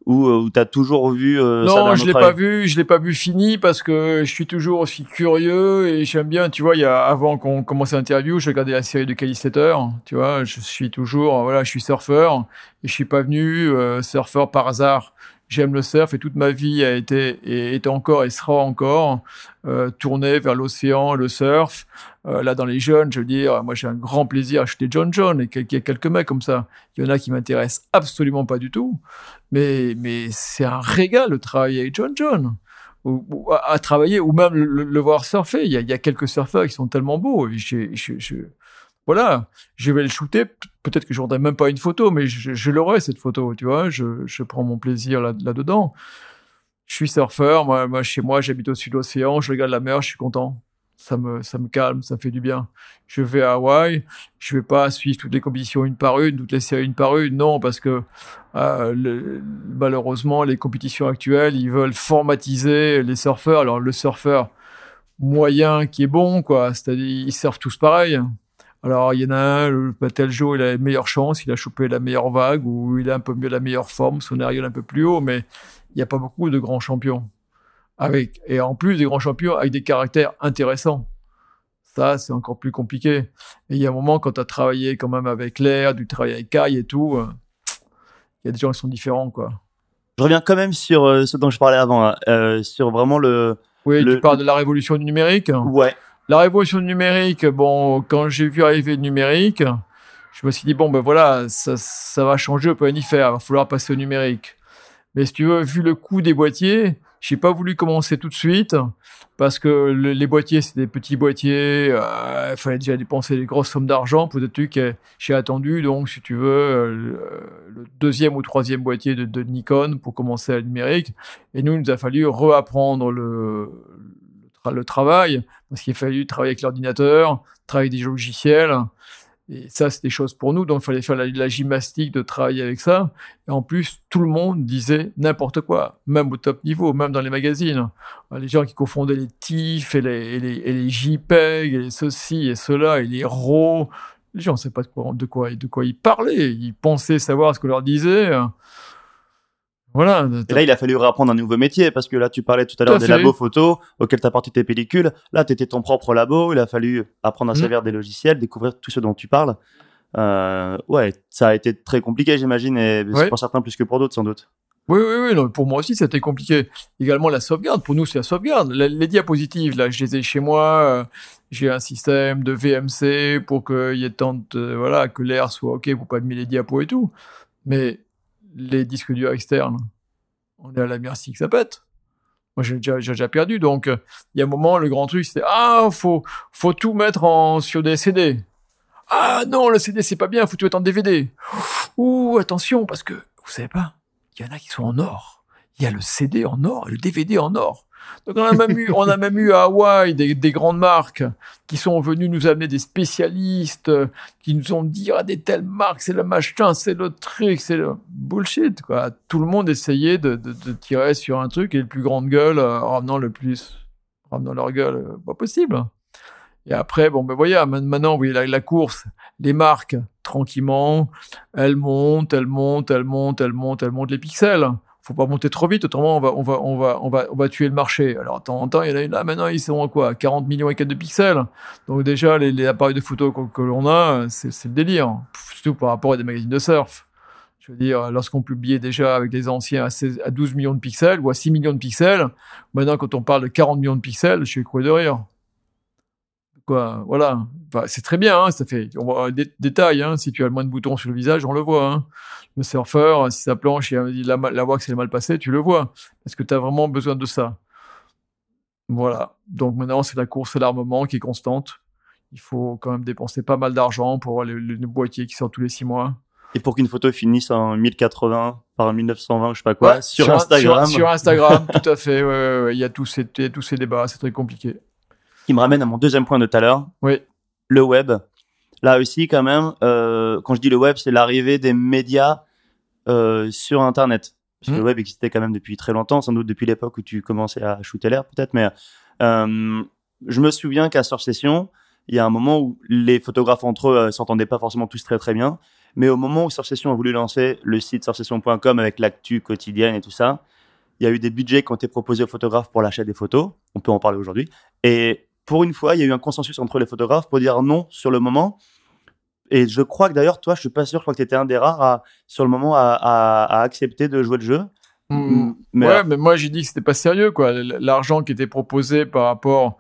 Ou euh, tu as toujours vu euh, Non, je l'ai pas vu, je l'ai pas vu fini parce que je suis toujours aussi curieux et j'aime bien, tu vois, il y a avant qu'on commence l'interview, je regardais la série de Kelly Slater, tu vois, je suis toujours voilà, je suis surfeur et je suis pas venu surfeur par hasard j'aime le surf et toute ma vie a été et est encore et sera encore euh, tournée vers l'océan, le surf. Euh, là, dans les jeunes, je veux dire, moi j'ai un grand plaisir à acheter John John et qu'il y ait quelques mecs comme ça. Il y en a qui m'intéressent absolument pas du tout, mais mais c'est un régal de travailler avec John John. Ou, à, travailler ou même le, voir surfer. Il y, a, il y, a, quelques surfeurs qui sont tellement beaux. Voilà, je vais le shooter. Peut-être que je voudrais même pas une photo, mais je, l'aurai cette photo, tu vois. Je, prends mon plaisir là, dedans. Je suis surfeur, moi, chez moi, j'habite au sud de l'océan, je regarde la mer, je suis content. Ça me, ça me calme, ça me fait du bien. Je vais à Hawaï, je vais pas suivre toutes les compétitions une par une, toutes les séries une par une, non, parce que euh, malheureusement, les compétitions actuelles, ils veulent formatiser les surfeurs. Alors le surfeur moyen qui est bon, quoi, c'est-à-dire ils surfent tous pareil. Alors, il y en a un, le tel jour, il a la meilleure chance, il a chopé la meilleure vague, ou il a un peu mieux la meilleure forme, son aérial un peu plus haut, mais il n'y a pas beaucoup de grands champions. Avec, et en plus des grands champions avec des caractères intéressants. Ça, c'est encore plus compliqué. Et il y a un moment, quand tu as travaillé quand même avec l'air, du travail avec Kai et tout, euh, il y a des gens qui sont différents, quoi. Je reviens quand même sur euh, ce dont je parlais avant, euh, sur vraiment le. Oui, tu parles de la révolution du numérique. Ouais. La révolution numérique, bon, quand j'ai vu arriver le numérique, je me suis dit, bon, ben voilà, ça, va changer, on peut rien y faire, il va falloir passer au numérique. Mais si tu veux, vu le coût des boîtiers, J'ai pas voulu commencer tout de suite parce que les boîtiers, c'est des petits boîtiers. Euh, il fallait déjà dépenser des grosses sommes d'argent pour des trucs que j'ai attendu. Donc, si tu veux, euh, le deuxième ou troisième boîtier de, Nikon pour commencer à numérique. Et nous, il nous a fallu reapprendre le, le travail parce qu'il a fallu travailler avec l'ordinateur, travailler des logiciels. Et ça, c'est des choses pour nous, donc il fallait faire la, gymnastique de travailler avec ça. Et en plus, tout le monde disait n'importe quoi, même au top niveau, même dans les magazines. Les gens qui confondaient les TIFF et les, et les, et JPEG, et ceci et cela, et les RAW. Les gens ne savaient pas de quoi, de, de quoi ils parlaient. Ils pensaient savoir ce que leur disait. Voilà. Et là, il a fallu réapprendre un nouveau métier parce que là, tu parlais tout à l'heure des labos photo auxquels tu as porté tes pellicules. Là, tu étais ton propre labo. Il a fallu apprendre à mmh. servir des logiciels, découvrir tout ce dont tu parles. Euh, ouais, ça a été très compliqué, j'imagine, et pour certains plus que pour d'autres, sans doute. Oui, oui, oui. pour moi aussi, c'était compliqué. Également, la sauvegarde. Pour nous, c'est la sauvegarde. Les, diapositives, là, je les ai chez moi. Euh, j'ai un système de VMC pour qu'il y ait tant de, voilà, que l'air soit OK pour pas admettre les diapos et tout. Mais les disques durs externes, on est à la merci que ça pète. Moi, j'ai déjà, perdu. Donc, euh, il y a un moment, le grand truc, c'était Ah, faut, faut tout mettre en, sur des CD. Ah non, le CD, c'est pas bien, faut tout mettre en DVD. Ouh, attention, parce que, vous savez pas, il y en a qui sont en or. Il y a le CD en or et le DVD en or. Donc on a même eu, on a même eu à Hawaï des, des, grandes marques qui sont venues nous amener des spécialistes qui nous ont dit ah des telles marques c'est le machin c'est le truc c'est le bullshit quoi. Tout le monde essayait de tirer sur un truc et le plus grande gueule euh, ramenant le plus ramenant leur gueule euh, pas possible. Et après bon ben voyez maintenant vous voyez la, la course les marques tranquillement elles montent elles montent elles montent elles montent elles montent les pixels faut pas monter trop vite, autrement on va, on va, on va, on va, on va tuer le marché. Alors, de temps en temps, il y a là, maintenant, ils sont à quoi? 40 millions et 4 de pixels. Donc, déjà, les, appareils de photo que, l'on a, c'est le délire. Surtout par rapport à des magazines de surf. Je veux dire, lorsqu'on publiait déjà avec des anciens à, 16, à 12 millions de pixels ou à 6 millions de pixels, maintenant, quand on parle de 40 millions de pixels, je suis écroué de rire. Quoi, voilà. c'est très bien, hein, ça fait. On voit des détails, hein, si tu as le moins de boutons sur le visage, on le voit. Hein le surfeur, si sa planche, la, la wax est mal passée, tu le vois. Est-ce que tu as vraiment besoin de ça? Voilà. Donc maintenant, c'est la course à l'armement qui est constante. Il faut quand même dépenser pas mal d'argent pour avoir le, boîtier qui sort tous les six mois. Et pour qu'une photo finisse en 1080 par 1920, je sais pas quoi, sur, Instagram. Sur, Instagram, tout à fait. Il y a tous ces, tous ces débats, c'est très compliqué. Qui me ramène à mon deuxième point de tout à l'heure. Oui. Le web. Là aussi, quand même, euh, quand je dis le web, c'est l'arrivée des médias euh, sur Internet. Parce que le web existait quand même depuis très longtemps, sans doute depuis l'époque où tu commençais à shooter l'air, peut-être. Mais euh, je me souviens qu'à Surf Session, il y a un moment où les photographes entre eux s'entendaient pas forcément tous très très bien. Mais au moment où Surf Session a voulu lancer le site surfsession.com avec l'actu quotidienne et tout ça, il y a eu des budgets qui ont été proposés aux photographes pour l'achat des photos. On peut en parler aujourd'hui. Et pour une fois, il y a eu un consensus entre les photographes pour dire non sur le moment et je crois que d'ailleurs, toi, je suis pas sûr, je crois que tu étais un des rares à, sur le moment à, à, accepter de jouer le jeu. Mmh. Mais ouais, mais moi j'ai dit que c'était pas sérieux, quoi. L'argent qui était proposé par rapport,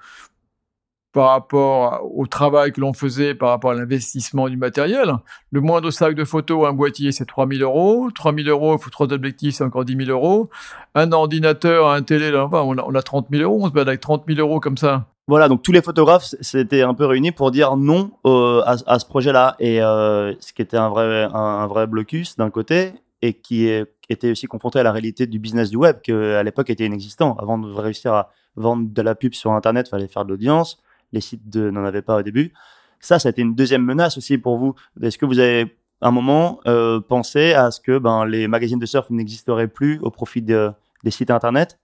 par rapport au travail que l'on faisait, par rapport à l'investissement du matériel. Le moindre sac de photos, un boîtier, c'est 3000 euros. 3000 euros, il faut trois objectifs, c'est encore 10 000 euros. Un ordinateur, un télé, là, on, a, on a 30 000 euros, on se bat avec 30 000 euros comme ça. Voilà, donc tous les photographes s'étaient un peu réunis pour dire non à, ce projet-là. Et euh, ce qui était un vrai, blocus d'un côté, et qui était aussi confronté à la réalité du business du web, qui à l'époque était inexistant. Avant de réussir à vendre de la pub sur Internet, il fallait faire de l'audience. Les sites n'en avaient pas au début. Ça, ça a été une deuxième menace aussi pour vous. Est-ce que vous avez un moment euh, pensé à ce que ben, les magazines de surf n'existeraient plus au profit des sites Internet,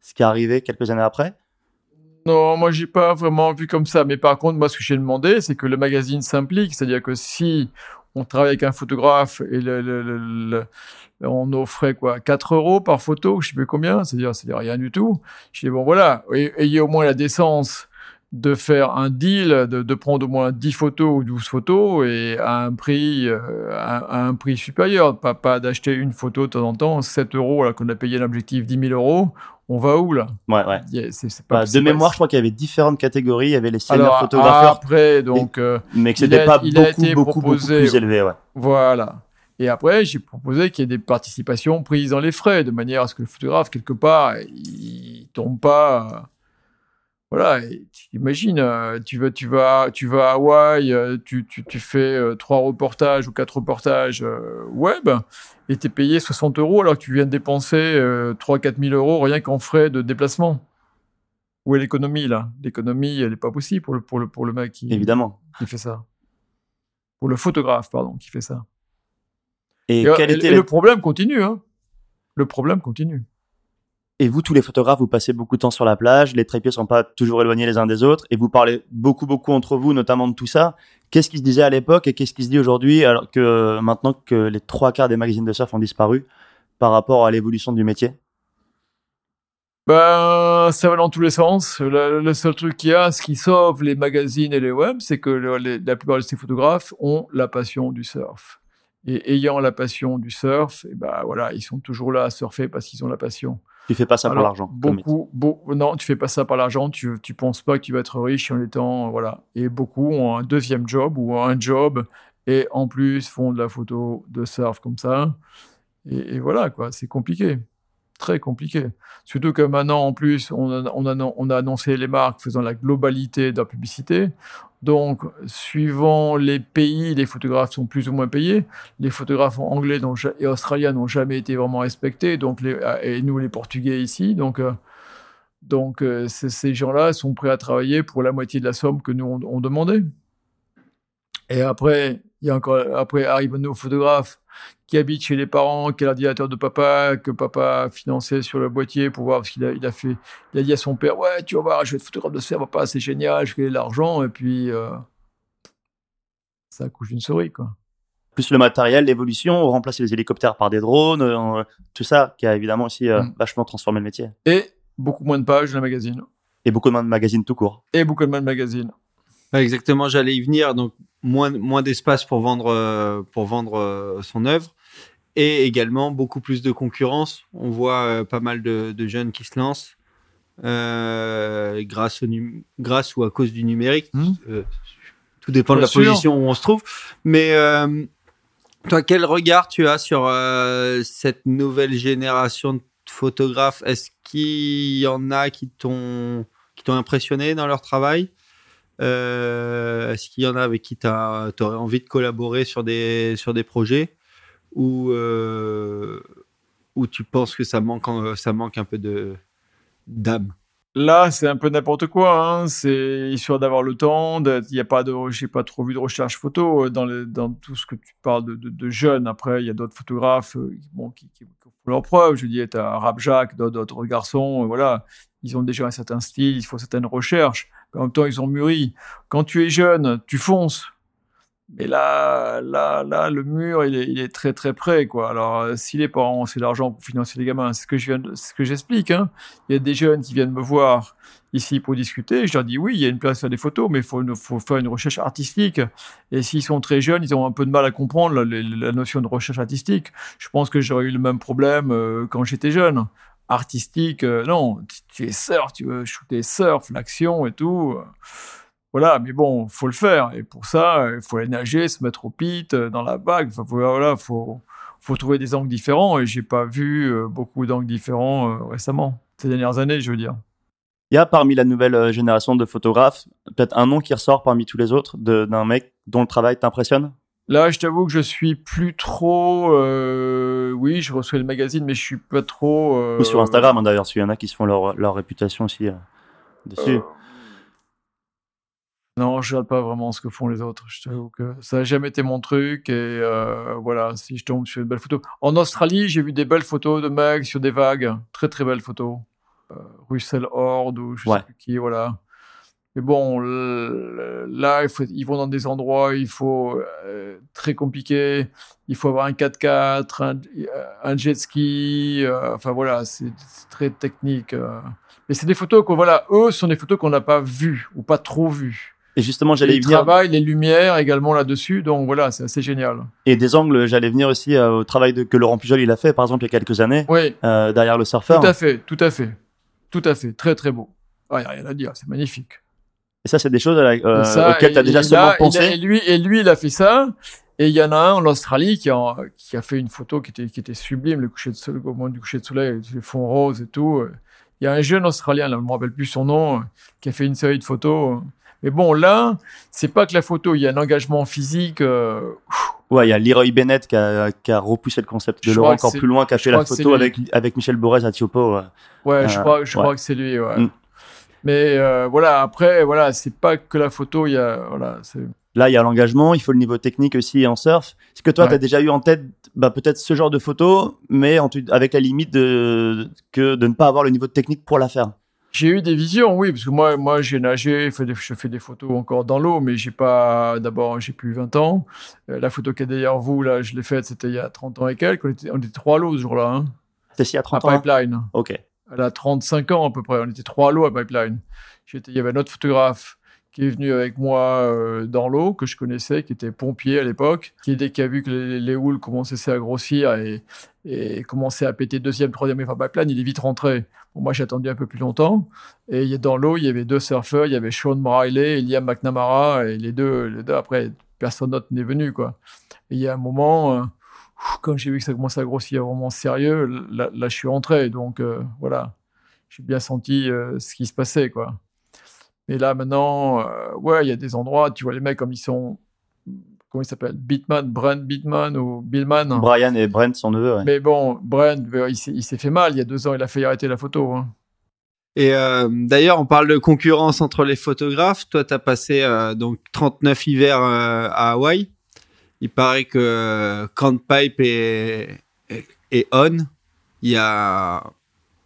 ce qui est arrivé quelques années après? Non, moi j'ai pas vraiment vu comme ça. Mais par contre, moi ce que j'ai demandé, c'est que le magazine s'implique. C'est-à-dire que si on travaille avec un photographe et le, on offrait quoi 4 euros par photo, je sais plus combien, c'est-à-dire c'est rien du tout. Je dis bon voilà, ayez au moins la décence de faire un deal, de, prendre au moins 10 photos ou 12 photos et à un prix, euh, à, un prix supérieur. Pas, pas d'acheter une photo de temps en temps, 7 euros, alors qu'on a payé l'objectif 10 000 euros on va où là? Ouais, ouais. Bah, de mémoire, je crois qu'il y avait différentes catégories. Il y avait les seniors photographes. Après, donc, euh, mais que c'était pas beaucoup, beaucoup, beaucoup plus élevé. Ouais. Voilà. Et après, j'ai proposé qu'il y ait des participations prises dans les frais, de manière à ce que le photographe, quelque part, il tombe pas. Voilà, imagine, euh, tu vas, tu vas, tu vas à Hawaï, euh, tu, tu, tu fais euh, trois reportages ou quatre reportages web et tu es payé 60 euros alors que tu viens de dépenser 3-4 000 euros rien qu'en frais de déplacement. Où est l'économie là? L'économie, elle n'est pas possible pour le, pour le, pour le mec qui, Évidemment. qui fait ça. Pour le photographe, pardon, qui fait ça. Et, Et, quel et- était et la- le problème continue. Hein. Le problème continue. Et vous, tous les photographes, vous passez beaucoup de temps sur la plage, les trépieds sont pas toujours éloignés les uns des autres, et vous parlez beaucoup, beaucoup entre vous, notamment de tout ça. Qu'est-ce qui se disait à l'époque et qu'est-ce qui se dit aujourd'hui, alors que euh, maintenant que les trois quarts des magazines de surf ont disparu, par rapport à l'évolution du métier? Ben, ça va dans tous les sens. Le, seul truc qu'il y a, ce qui sauve les magazines et les web, c'est que la plupart de ces photographes ont la passion du surf. Et ayant la passion du surf, et ben voilà, ils sont toujours là à surfer parce qu'ils ont la passion. Tu fais pas ça pour Alors, l'argent. Beaucoup, beau- non, tu fais pas ça par l'argent. Tu, tu penses pas que tu vas être riche en étant, voilà. Et beaucoup ont un deuxième job ou un job et en plus font de la photo de surf comme ça. Et, et voilà quoi, c'est compliqué, très compliqué. Surtout que maintenant en plus on a, on a, on a annoncé les marques faisant la globalité de la publicité. Donc, suivant les pays, les photographes sont plus ou moins payés. Les photographes anglais et australiens n'ont jamais été vraiment respectés. Donc, euh, et nous, les Portugais ici. Donc, euh, donc euh, ces gens-là sont prêts à travailler pour la moitié de la somme que nous on, on demandait. Et après, il y a encore, après arrivent nos photographes qui habitent chez les parents, qui a l'ordinateur de papa, que papa a financé sur le boîtier pour voir, parce qu'il a, il a fait, il a dit à son père, ouais, tu vas voir, je vais être photographe de serre, papa, c'est génial, je fais de l'argent, et puis, euh, ça accouche d'une souris, quoi. Plus le matériel, l'évolution, remplacer les hélicoptères par des drones, euh, tout ça qui a évidemment aussi euh, Mm. vachement transformé le métier. Et beaucoup moins de pages dans le magazine. Et beaucoup moins de magazines tout court. Et beaucoup moins de magazines. Ouais, exactement, j'allais y venir. Donc, moins, moins d'espace pour vendre, euh, pour vendre euh, son œuvre. Et également beaucoup plus de concurrence. On voit euh, pas mal de, de jeunes qui se lancent euh, grâce, au grâce ou à cause du numérique. Hmm. Euh, tout dépend de la sûr. position où on se trouve. Mais toi, quel regard tu as sur cette nouvelle génération de photographes? Est-ce qu'il y en a qui t'ont qui t'ont impressionné dans leur travail? Est-ce qu'il y en a avec qui tu aurais envie de collaborer sur des, sur des projets? Ou, euh, ou tu penses que ça manque, ça manque un peu de d'âme? Là, c'est un peu n'importe quoi. Hein. C'est histoire d'avoir le temps. Il n'y a pas de, j'ai pas trop vu de recherche photo euh, dans, dans tout ce que tu parles de, de- jeunes. Après, il y a d'autres photographes euh, bon, qui, font leurs preuves. Je dis, tu as Rabjac, d'autres- garçons. euh, voilà, ils ont déjà un certain style, il faut certaines recherches. En même temps, ils ont mûri. Quand tu es jeune, tu fonces. Mais là, là, là, le mur, il est, très, très près, quoi. Alors, euh, si les parents ont assez d'argent pour financer les gamins, c'est ce que je viens, ce que j'explique, hein. Il y a des jeunes qui viennent me voir ici pour discuter. Je leur dis oui, il y a une place à des photos, mais il faut, faire une recherche artistique. Et s'ils sont très jeunes, ils ont un peu de mal à comprendre la notion de recherche artistique. Je pense que j'aurais eu le même problème euh, quand j'étais jeune. Artistique, euh, non, tu, tu es surf, tu veux shooter surf, l'action et tout. Voilà, mais bon, faut le faire. Et pour ça, euh, il faut aller nager, se mettre au pit, euh, dans la vague. Enfin, faut- voilà, faut, faut trouver des angles différents. Et j'ai pas vu euh, beaucoup d'angles différents récemment, ces dernières années, je veux dire. Il y a parmi la nouvelle génération de photographes peut-être un nom qui ressort parmi tous les autres de- d'un mec dont le travail t'impressionne? Là, je t'avoue que je suis plus trop. euh, oui, je reçois le magazine, mais je suis pas trop. euh, Ou sur Instagram hein, d'ailleurs, parce qu'il y en a qui se font leur, leur réputation aussi euh, dessus. Non, je regarde pas vraiment ce que font les autres. Je t'avoue que ça n'a jamais été mon truc. Et euh, voilà, si je tombe sur une belle photo. En Australie, j'ai vu des belles photos de mecs sur des vagues. Très, très belles photos. Euh, Russell Horde ou je Ouais. sais plus qui, voilà. Mais bon, là, il faut, ils vont dans des endroits, il faut euh, très compliqué. Il faut avoir un 4x4, un, un jet ski. euh, enfin voilà, c'est très technique. Mais c'est des photos que voilà, eux ce sont des photos qu'on n'a pas vues ou pas trop vues. Et justement, j'allais venir. travaillent les lumières également là-dessus, donc voilà, c'est assez génial. Et des angles, j'allais venir aussi euh, au travail de, que Laurent Pujol il a fait, par exemple, il y a quelques années, Oui, euh, derrière le surfeur. tout à fait, tout à fait, tout à fait, très très beau. Il n'y a rien à dire, c'est magnifique. Et ça, c'est des choses euh, Et ça, auxquelles tu as déjà seulement a- pensé. et lui, et lui, il a fait ça. Et il y en a un en Australie qui a, qui a fait une photo qui était, qui était sublime, le coucher de soleil, au moment du coucher de soleil, les fonds roses et tout. Il y a un jeune Australien, là, je ne me rappelle plus son nom, qui a fait une série de photos. Mais bon, là, c'est pas que la photo, il y a un engagement physique. Euh, ouais, il y a Leroy Bennett qui a, qui a repoussé le concept de Laurent encore plus loin, qui a fait la photo avec, avec Michel Borès à Tiopo. Ouais, je, crois, je crois que c'est lui. Ouais. Mm. Mais euh, voilà, après, voilà, c'est pas que la photo, il y a. Voilà, Là, il y a l'engagement, il faut le niveau technique aussi en surf. Est-ce que toi, tu as déjà eu en tête bah, peut-être ce genre de photo, mais avec la limite de, que de ne pas avoir le niveau technique pour la faire? J'ai eu des visions, oui, parce que moi, moi j'ai nagé, je fais des photos encore dans l'eau, mais j'ai pas. D'abord, j'ai plus 20 ans. Euh, la photo qui est derrière vous, là, je l'ai faite, c'était il y a 30 ans et quelques. On était, on était trois lots ce jour-là. Hein, c'était il y a 30 ans Pipeline. Ok. Elle a 35 ans à peu près. On était trois lots à Pipeline. Il y avait un autre photographe qui est venu avec moi euh, dans l'eau, que je connaissais, qui était pompier à l'époque, qui dès qu'il a vu que les, les houles commençaient à grossir et, commençaient à péter deuxième, troisième et pipeline, il est vite rentré. Moi, j'ai attendu un peu plus longtemps. Et dans l'eau, il y avait deux surfeurs, il y avait Sean Riley et Liam McNamara, et les deux, après, personne d'autre n'est venu. Et il y a un moment, euh, quand j'ai vu que ça commençait à grossir vraiment sérieux, là, je suis rentré. Donc, euh, voilà, j'ai bien senti ce qui se passait, quoi. Mais là, maintenant, euh, ouais, il y a des endroits, tu vois les mecs comme ils sont. Comment ils s'appellent? Bitman, Brent Bitman ou Billman? Brian et Brent sont neveux. Mais bon, Brent, euh, il s'est fait mal. Il y a deux ans, il a fait arrêter la photo. Hein. Et euh, d'ailleurs, on parle de concurrence entre les photographes. Toi, tu as passé donc 39 hivers à Hawaï. Il paraît que quand Pipe est, est, on, il y a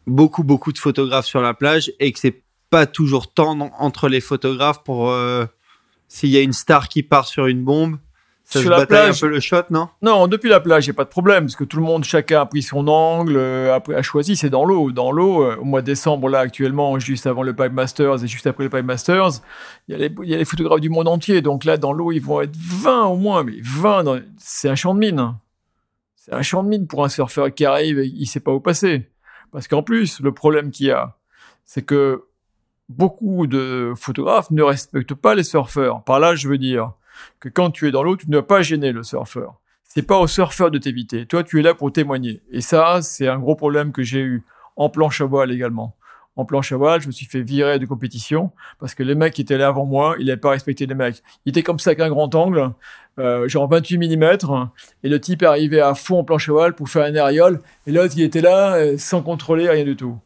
beaucoup, beaucoup de photographes sur la plage et que c'est pas toujours tendre entre les photographes pour euh, s'il y a une star qui part sur une bombe. Ça sur se la plage, un peu le shot, non? Non, depuis la plage, il n'y a pas de problème, parce que tout le monde, chacun a pris son angle, euh, a, choisi, c'est dans l'eau. Dans l'eau, euh, au mois de décembre, là, actuellement, juste avant le Pipe Masters et juste après le Pipe Masters, il y, y, a les photographes du monde entier. Donc là, dans l'eau, ils vont être 20 au moins, mais 20, c'est un champ de mine. C'est un champ de mine pour un surfeur qui arrive et il ne sait pas où passer. Parce qu'en plus, le problème qu'il y a, c'est que beaucoup de photographes ne respectent pas les surfeurs. Par là, je veux dire que quand tu es dans l'eau, tu ne dois pas gêner le surfeur. C'est pas au surfeur de t'éviter. Toi, tu es là pour témoigner. Et ça, c'est un gros problème que j'ai eu en planche à voile également. En planche à voile, je me suis fait virer de compétition parce que les mecs qui étaient là avant moi, ils n'avaient pas respecté les mecs. Il était comme ça avec un grand angle, euh, genre 28 mm, et le type est arrivé à fond en planche à voile pour faire un aériole, et l'autre, il était là euh, sans contrôler rien du tout.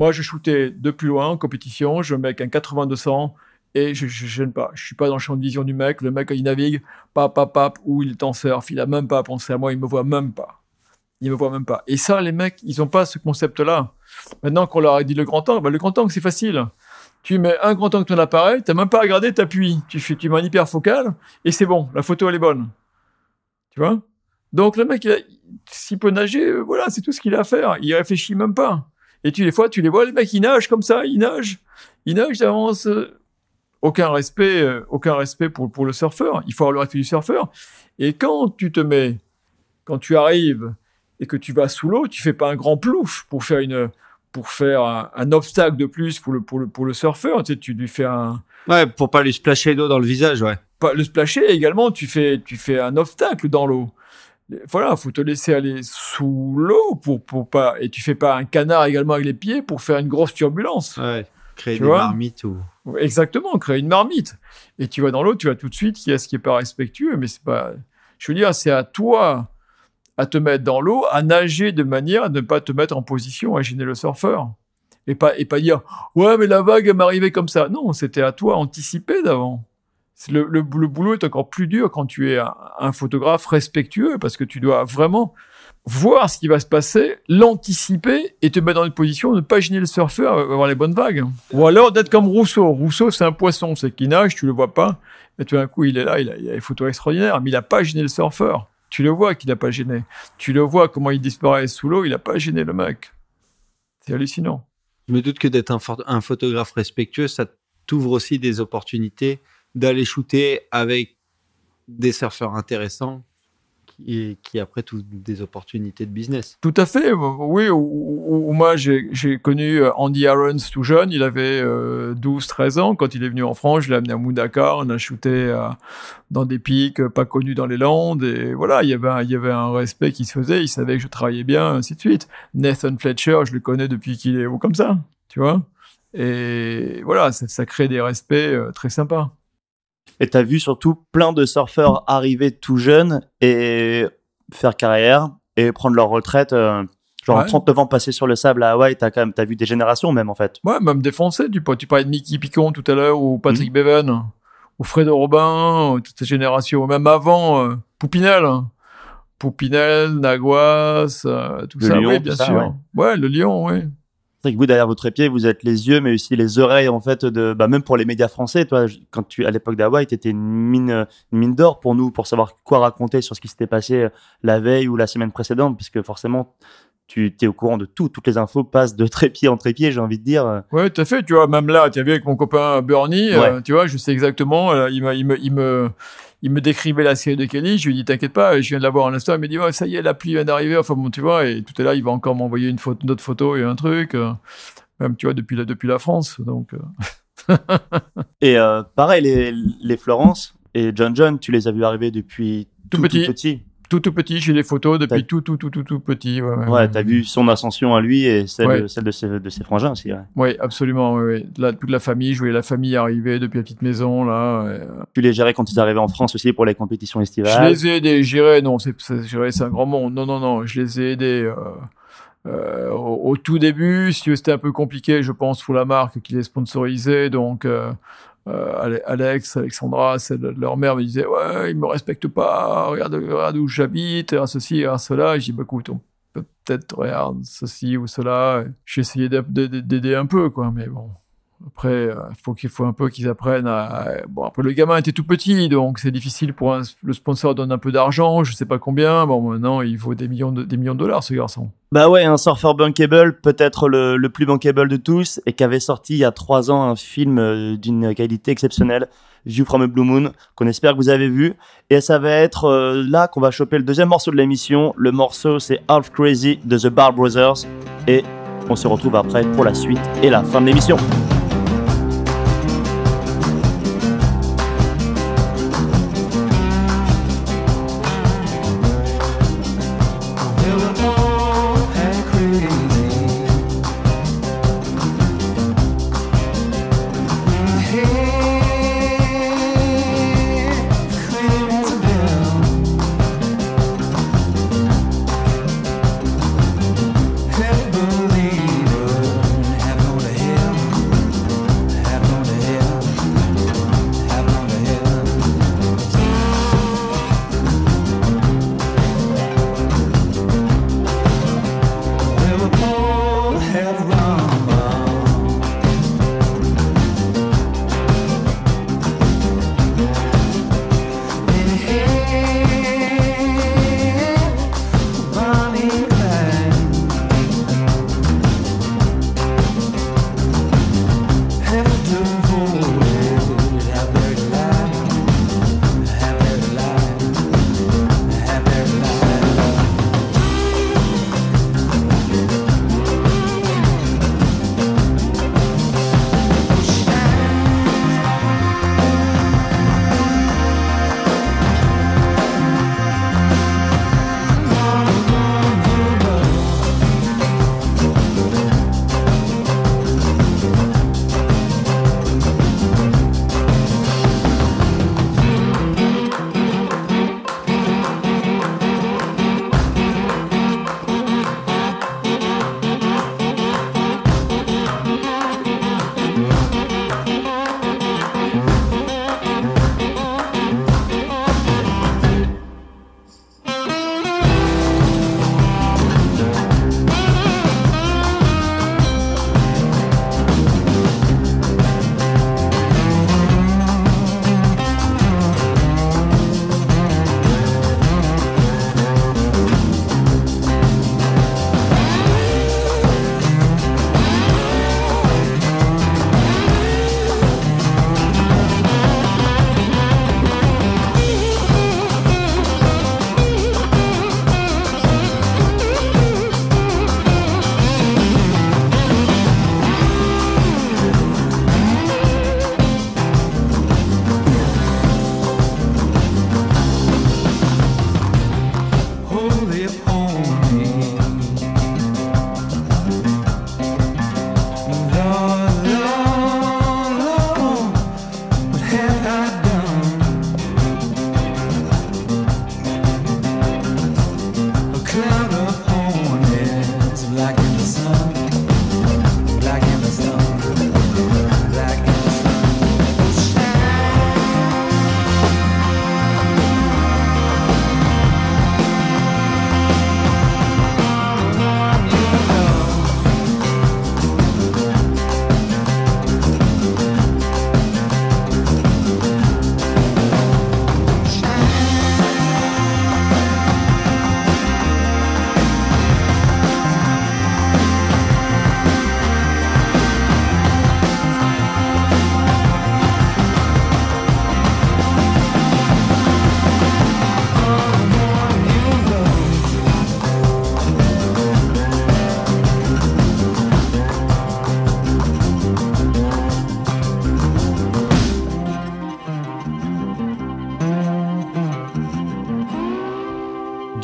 Moi, je shootais de plus loin en compétition, je mets un 80-200 et je ne gêne pas. Je suis pas dans le champ de vision du mec. Le mec, il navigue, pap, pap, ou il est en surf. Il a même pas à penser à moi, il me voit même pas. Il me voit même pas. Et ça, les mecs, ils ont pas ce concept-là. Maintenant qu'on leur a dit le grand angle, bah, le grand angle, c'est facile. Tu mets un grand angle de ton appareil, tu n'as même pas à regarder, tu appuies. Tu, mets un hyper focal et c'est bon. La photo, elle est bonne. Tu vois? Donc, le mec, s'il peut nager, voilà, c'est tout ce qu'il a à faire. Il réfléchit même pas. Et tu, des fois, tu les vois, les mecs, ils nagent comme ça, ils nagent, ils nagent d'avance. Aucun respect, euh, aucun respect pour, pour le surfeur. Il faut avoir le respect du surfeur. Et quand tu te mets, quand tu arrives et que tu vas sous l'eau, tu fais pas un grand plouf pour faire une, pour faire un, obstacle de plus pour le, pour le, pour le surfeur. Tu, sais, tu lui fais un. Ouais, pour pas lui splasher d'eau dans le visage, ouais. Pas le splasher également, tu fais, tu fais un obstacle dans l'eau voilà, faut te laisser aller sous l'eau pour, pour pas, et tu fais pas un canard également avec les pieds pour faire une grosse turbulence. Ouais, créer une marmite ou. Exactement, créer une marmite. Et tu vas dans l'eau, tu vas tout de suite, qui est ce qui est pas respectueux, mais c'est pas, je veux dire, c'est à toi à te mettre dans l'eau, à nager de manière à ne pas te mettre en position à gêner le surfeur. Et pas, et pas dire, ouais, mais la vague m'arrivait comme ça. Non, c'était à toi anticiper d'avant le, boulot est encore plus dur quand tu es un, photographe respectueux parce que tu dois vraiment voir ce qui va se passer, l'anticiper et te mettre dans une position de ne pas gêner le surfeur, avoir les bonnes vagues. Ou alors d'être comme Rousseau. Rousseau, c'est un poisson, c'est qu'il nage, tu le vois pas, et tout d'un coup, il est là, il a, a des photos extraordinaires, mais il n'a pas gêné le surfeur. Tu le vois qu'il n'a pas gêné. Tu le vois comment il disparaît sous l'eau, il n'a pas gêné le mec. C'est hallucinant. Je me doute que d'être un photographe respectueux, ça t'ouvre aussi des opportunités d'aller shooter avec des surfeurs intéressants qui, après tout des opportunités de business. Tout à fait, oui. Ou, moi, j'ai connu euh, Andy Aarons tout jeune, il avait 12-13 ans. Quand il est venu en France, je l'ai amené à Moudaka, on a shooté dans des pics pas connus dans les Landes. Et voilà, il y, avait un, il y avait un respect qui se faisait, il savait que je travaillais bien, ainsi de suite. Nathan Fletcher, je le connais depuis qu'il est haut comme ça, tu vois. Et voilà, ça, ça crée des respects très sympas. Et tu as vu surtout plein de surfeurs arriver tout jeunes et faire carrière et prendre leur retraite. Euh, genre ouais. 39 ans passés sur le sable à Hawaï, t'as quand même as vu des générations même en fait. Ouais, même défoncé. Tu, tu parlais de Mickey Picon tout à l'heure ou Patrick mmh. Bevan ou Fred Robin, toutes ces générations. Même avant, euh, Poupinel. Hein. Poupinel, Naguas, euh, tout ça, oui, bien sûr. Ouais. ouais. le lion, oui. C'est que vous, derrière votre pied, vous êtes les yeux, mais aussi les oreilles, en fait, de, bah, même pour les médias français. Toi, quand tu, à l'époque d'Hawaï, tu étais une mine, une mine d'or pour nous, pour savoir quoi raconter sur ce qui s'était passé euh, la veille ou la semaine précédente, puisque forcément, tu es au courant de tout. Toutes les infos passent de trépied en trépied, j'ai envie de dire. Ouais, tout à fait. Tu vois, même là, tu as vu avec mon copain Bernie, euh, tu vois, je sais exactement, euh, il, il, me, il, me, il me décrivait la série de Kelly. Je lui ai dit, t'inquiète pas, je viens de la voir en instant. Il m'a dit, ouais, ça y est, la pluie vient d'arriver. Enfin bon, tu vois, et tout est là, il va encore m'envoyer une, photo, une autre photo et un truc même tu vois depuis la, depuis la France donc euh. et euh, pareil les, les Florence et John John tu les as vus arriver depuis tout, tout petit. tout petit tout tout petit, j'ai des photos depuis tout, tout, tout, tout, tout petit. Ouais, ouais, ouais t'as vu son ascension à lui et celle, celle de, ses, de ses frangins aussi. Ouais absolument. La, toute la famille, je voyais la famille arriver depuis la petite maison. là. Tu les gérais quand ils arrivaient en France aussi pour les compétitions estivales? Je les ai aidés, gérais, non, c'est, c'est un grand monde. Non, non, non, je les ai aidés. Euh... Euh, au, tout début, si c'était un peu compliqué, je pense, pour la marque qui les sponsorisait. Donc, euh, euh, Alex, Alexandra, leur mère me disait Ouais, ils me respectent pas, regarde, où j'habite, ceci, cela. Et j'ai dit Bah, écoute, on peut peut-être, regarde ceci ou cela. J'ai essayé d'aider un peu, quoi, mais bon. Après, il faut un peu qu'ils apprennent à. Bon, après, le gamin était tout petit, donc c'est difficile pour le sponsor donne un peu d'argent, je sais pas combien. Bon, maintenant, il vaut des millions de, des millions de dollars, ce garçon. Bah ouais, un surfeur bankable, peut-être le, le, plus bankable de tous, et qui avait sorti il y a trois ans un film euh, d'une qualité exceptionnelle, View from a Blue Moon, qu'on espère que vous avez vu. Et ça va être euh, là qu'on va choper le deuxième morceau de l'émission. Le morceau, c'est Half Crazy de The Bar Brothers. Et on se retrouve après pour la suite et la fin de l'émission.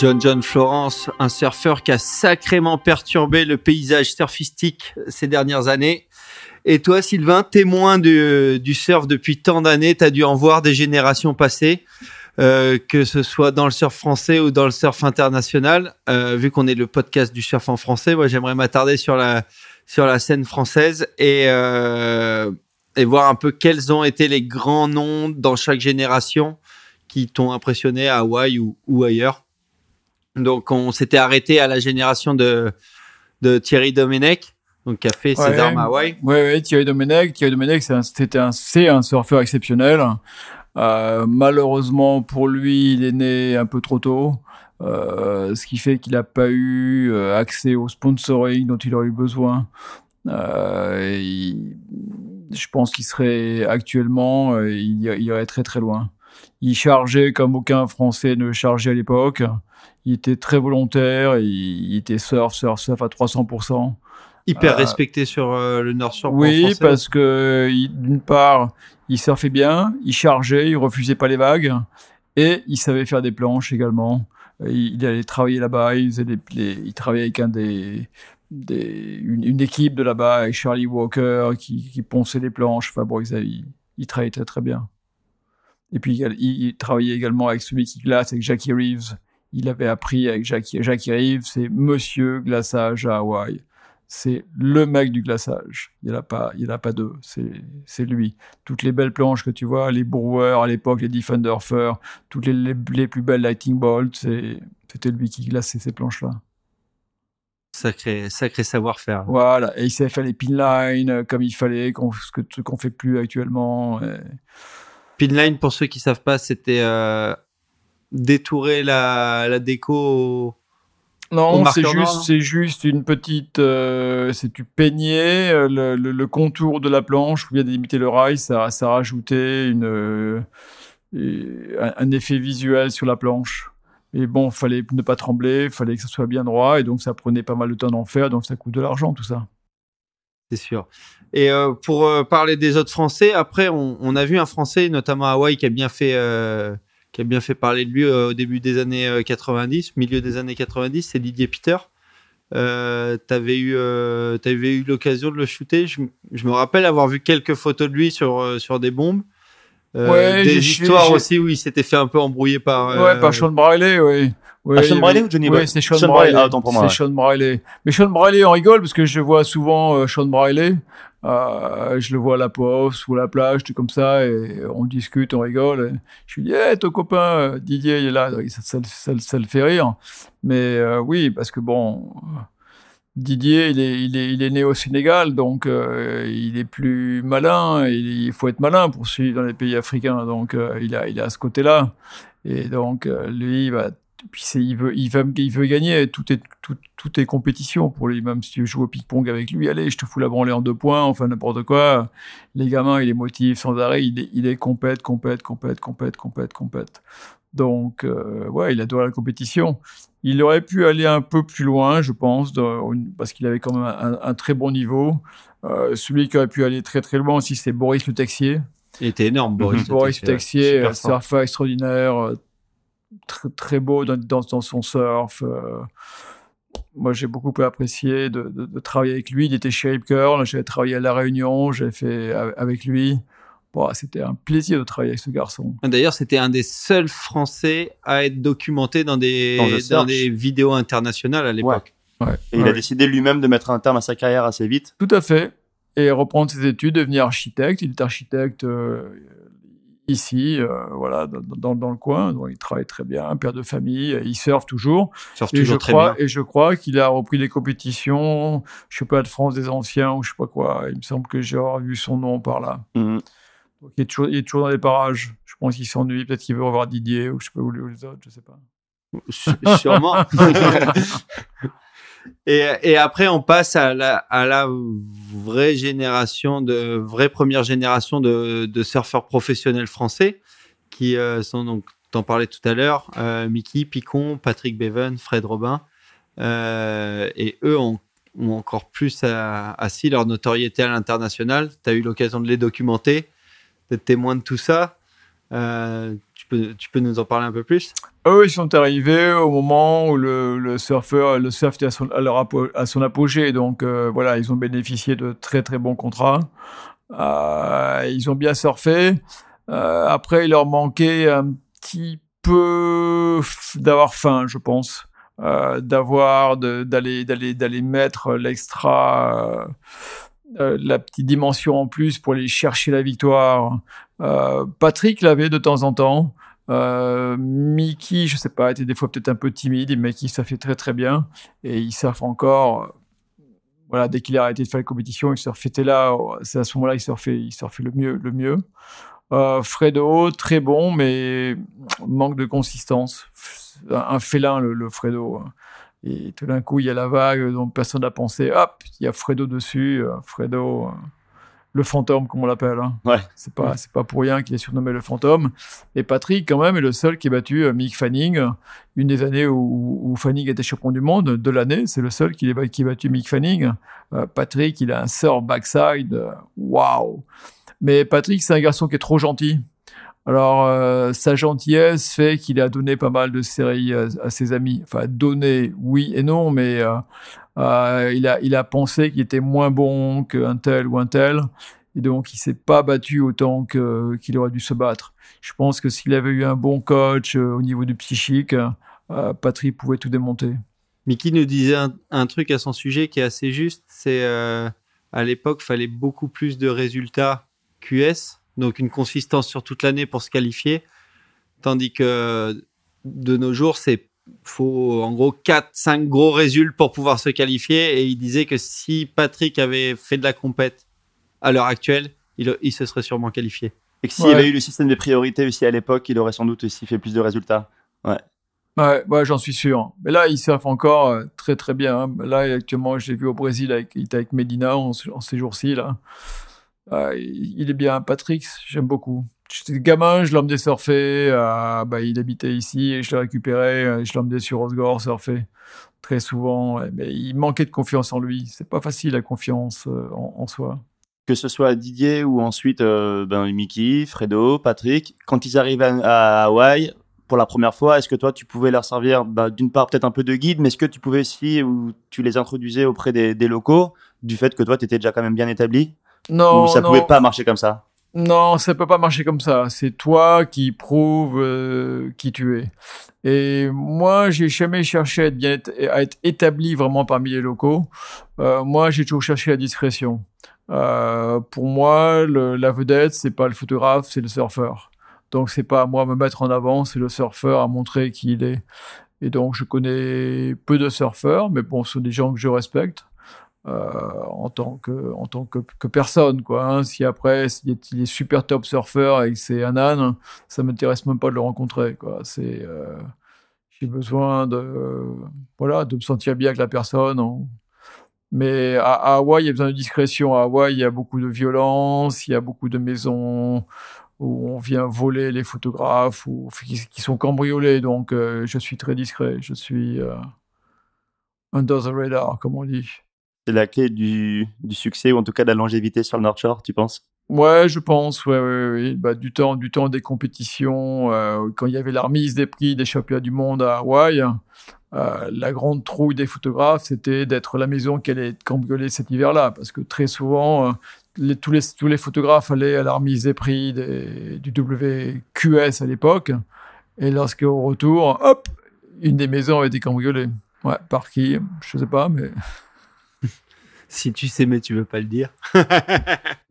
John John Florence, un surfeur qui a sacrément perturbé le paysage surfistique ces dernières années. Et toi, Sylvain, témoin du, surf depuis tant d'années, tu as dû en voir des générations passées, euh, que ce soit dans le surf français ou dans le surf international. Euh, vu qu'on est le podcast du surf en français, moi j'aimerais m'attarder sur la, sur la scène française et, euh, et voir un peu quels ont été les grands noms dans chaque génération qui t'ont impressionné à Hawaï ou, ou ailleurs. Donc on s'était arrêté à la génération de, de Thierry Domenech donc qui a fait ses Ouais. armes à Hawaï. Ouais, ouais, Thierry Domenech. Thierry Domenech, c'est un, c'est un surfeur exceptionnel. Euh, malheureusement pour lui, il est né un peu trop tôt, euh, ce qui fait qu'il n'a pas eu euh, accès au sponsoring dont il aurait eu besoin. Euh, il- je pense qu'il serait actuellement, euh, il irait très très loin. Il chargeait comme aucun Français ne chargeait à l'époque. Il était très volontaire, il, il était surf, surf, surf à 300%. Hyper Euh, respecté sur euh, le Nord Shore. Oui, français. parce que d'une part, il surfait bien, il chargeait, il refusait pas les vagues, et il savait faire des planches également. Il, il allait travailler là-bas, il, faisait des- les- il travaillait avec un des, des- une, une équipe de là-bas, avec Charlie Walker, qui, qui ponçait les planches. Enfin bon, il, il, il travaillait très très bien. Et puis il, il travaillait également avec celui qui glace, avec Jackie Reeves. Il avait appris avec Jackie, Jackie Reeves, c'est Monsieur Glaçage à Hawaï c'est le mec du glaçage. Il n'y en a pas, il y en a pas deux. C'est, lui. Toutes les belles planches que tu vois, les Brewers à l'époque, les Defender Fur, toutes les, les, les plus belles Lightning Bolt, c'était lui qui glaçait ces planches-là. Sacré, sacré savoir-faire. Voilà. Et il savait faire les pin lines euh, comme il fallait, ce qu'on fait plus actuellement. Et- Pinline, pour ceux qui savent pas, c'était euh, détourer la, la déco. Non, c'est juste, c'est juste une petite. euh, c'est tu peignais euh, le, le- le contour de la planche, ou bien d'imiter le rail, ça, ça rajoutait une, euh, un, un effet visuel sur la planche. Et bon, fallait ne pas trembler, fallait que ça soit bien droit, et donc ça prenait pas mal de temps d'en faire, donc ça coûte de l'argent tout ça. C'est sûr. Et euh, pour parler des autres Français, après, on, on a vu un Français, notamment à Hawaï, qui a bien fait, qui a bien fait parler de lui euh, au début des années euh, 90, milieu des années 90, c'est Didier Peter. Euh, t'avais eu, euh, t'avais eu l'occasion de le shooter. Je, me rappelle avoir vu quelques photos de lui sur, euh, sur des bombes. Euh, Ouais, des histoires aussi où il s'était fait un peu embrouiller par. euh, Ouais, par Sean Briley, oui. Ouais, Ah, Sean Briley ou Johnny Boy c'est Sean, Sean Briley. Briley, ah, autant pour moi, C'est ouais. Sean Briley. Mais Sean Briley, on rigole parce que je vois souvent euh, Sean Briley. Euh, je le vois à la poste ou à la plage, tout comme ça, et on discute, on rigole. je lui dis, hey, ton copain euh, Didier, il est là. Ça, le fait rire. Mais euh, oui, parce que bon, Didier, il est, il est, il est né au Sénégal, donc il est plus malin. Il, faut être malin pour suivre dans les pays africains. Donc il, a, il a ce côté-là. Et donc lui, il va puis il veut, il veut, il veut gagner. Tout est, tout, tout est compétition pour lui. Même si tu joues au ping-pong avec lui, allez, je te fous la branlée en deux points, enfin n'importe quoi. Les gamins, il les motive sans arrêt. Il est, il est compète, compète, compète, compète, compète, compète. Donc, euh, ouais, il adore la compétition. Il aurait pu aller un peu plus loin, je pense, dans- parce qu'il avait quand même un, un très bon niveau. Euh, celui qui aurait pu aller très très loin aussi, c'est Boris Le Texier. Il était énorme, Boris. Mhm. Boris C'était- Texier, euh, surfeur extraordinaire, euh, très, très beau dans, dans, dans son surf. euh. moi, j'ai beaucoup apprécié de, de- de travailler avec lui. Il était chez Rip Curl, j'avais travaillé à La Réunion, j'ai fait a- avec lui. Bon, C'était un plaisir de travailler avec ce garçon. D'ailleurs, c'était un des seuls Français à être documenté dans des, Dans The dans Search. des vidéos internationales à l'époque. Ouais. Et il Ouais. a décidé lui-même de mettre un terme à sa carrière assez vite. Tout à fait. Et reprendre ses études, devenir architecte. Il est architecte euh, ici, euh, voilà, dans, dans- dans le coin. Donc, il travaille très bien, père de famille, il surfe toujours. Surfe Et je, toujours très crois, bien. et je crois qu'il a repris des compétitions, je sais pas, de France des Anciens ou je sais pas quoi. Il me semble que j'ai vu son nom par là. Mhm. Donc, il, est toujours, il est toujours dans les parages. Je pense qu'il s'ennuie, peut-être qu'il veut revoir Didier ou je sais pas où les, autres, je sais pas. Sûrement. et, et après, on passe à la, à la vraie génération, de vraie première génération de, surfeurs professionnels français qui euh, sont donc, t'en parlais tout à l'heure, euh, Mickey, Picon, Patrick Bevan, Fred Robin. Euh, et eux ont, encore plus assis leur notoriété à l'international. Tu as eu l'occasion de les documenter, d'être témoin de tout ça. Euh, tu peux, nous en parler un peu plus? Eux, ils sont arrivés au moment où le, le surfeur, le surf était à son, à, son apogée. Donc voilà, ils ont bénéficié de très très bons contrats. ils ont bien surfé. après, il leur manquait un petit peu d'avoir faim, je pense. Euh, d'avoir d'aller d'aller mettre l'extra euh, euh, la petite dimension en plus pour aller chercher la victoire. Patrick l'avait de temps en temps. Mickey, je sais pas, était des fois peut-être un peu timide, mais Mickey ça fait très très bien et il surfe encore. Voilà, dès qu'il a arrêté de faire la compétition, il surfait là. C'est à ce moment-là il surfait, il surfait le mieux, le mieux. Fredo, très bon, mais manque de consistance un félin, le, Fredo. Et tout d'un coup, il y a la vague dont personne n'a pensé. Hop, il y a Fredo dessus. Euh, Fredo, euh, le fantôme, comme on l'appelle. Hein. Ouais. C'est pas, c'est pas pour rien qu'il est surnommé le fantôme. Et Patrick, quand même, est le seul qui a battu euh, Mick Fanning. Une des années où, Fanning était champion du monde de l'année, c'est le seul qui, qui a battu Mick Fanning. Patrick, il a un sort backside. Waouh! Mais Patrick, c'est un garçon qui est trop gentil. Alors, euh, sa gentillesse fait qu'il a donné pas mal de séries à, ses amis. Enfin, donné, oui et non, mais euh, euh, il, a, il a pensé qu'il était moins bon qu'un tel ou un tel. Et donc, il s'est pas battu autant qu'il aurait dû se battre. Je pense que s'il avait eu un bon coach au niveau du psychique, Patrick pouvait tout démonter. Mickey nous disait un, un, truc à son sujet qui est assez juste. C'est à l'époque, fallait beaucoup plus de résultats QS donc une consistance sur toute l'année pour se qualifier. Tandis que de nos jours, c'est faut en gros 4 5 gros résultats pour pouvoir se qualifier et il disait que si Patrick avait fait de la compète à l'heure actuelle, il, il, se serait sûrement qualifié. Et que s'il y avait eu le système de priorité aussi à l'époque, il aurait sans doute aussi fait plus de résultats. Ouais. Ouais, j'en suis sûr. Mais là, il surfe encore euh, très très bien. Hein. Là, actuellement, j'ai vu au Brésil avec, il était avec Medina en, en ces jours-ci là. Il est bien, Patrick, j'aime beaucoup. J'étais gamin, je l'emmenais surfer. Euh, bah, il habitait ici et je l'ai récupéré. Euh, je l'emmenais sur Osgore surfer très souvent. Mais il manquait de confiance en lui. C'est pas facile la confiance euh, en, soi. Que ce soit Didier ou ensuite ben, Mickey, Fredo, Patrick, quand ils arrivent à, Hawaï pour la première fois, est-ce que toi tu pouvais leur servir bah, d'une part peut-être un peu de guide, mais est-ce que tu pouvais aussi ou tu les introduisais auprès des, des locaux du fait que toi tu étais déjà quand même bien établi? Non, ça pouvait pas marcher comme ça. Non, ça peut pas marcher comme ça. C'est toi qui prouves euh, qui tu es. Et moi, j'ai jamais cherché à être, bien, à être établi vraiment parmi les locaux. Euh, moi, j'ai toujours cherché la discrétion. Euh, pour moi, la vedette, c'est pas le photographe, c'est le surfeur. Donc, c'est pas à moi à me mettre en avant, c'est le surfeur à montrer qui il est. Et donc, je connais peu de surfeurs, mais bon, ce sont des gens que je respecte. Euh, en tant que en tant que, personne quoi hein. si après il est, super top surfeur et que c'est un âne ça m'intéresse même pas de le rencontrer quoi. C'est euh, j'ai besoin de voilà de me sentir bien avec la personne mais à, Hawaï il y a besoin de discrétion. À Hawaï il y a beaucoup de violence il y a beaucoup de maisons où on vient voler les photographes ou qui, sont cambriolés. Donc euh, je suis très discret. Je suis under the radar comme on dit c'est la clé du, du, succès ou en tout cas de la longévité sur le North Shore, tu penses? Ouais, je pense, ouais, ouais, ouais. Bah, du temps, du temps des compétitions, euh, quand il y avait la remise des prix des championnats du monde à Hawaï, euh, la grande trouille des photographes, c'était d'être la maison qui allait être cambriolée cet hiver-là, parce que très souvent, euh, tous, les, tous les photographes allaient à la remise des prix du WQS à l'époque, et lorsqu'au retour, hop, une des maisons a été cambriolée. Ouais, par qui? Je sais pas, mais si tu sais, mais tu veux pas le dire. et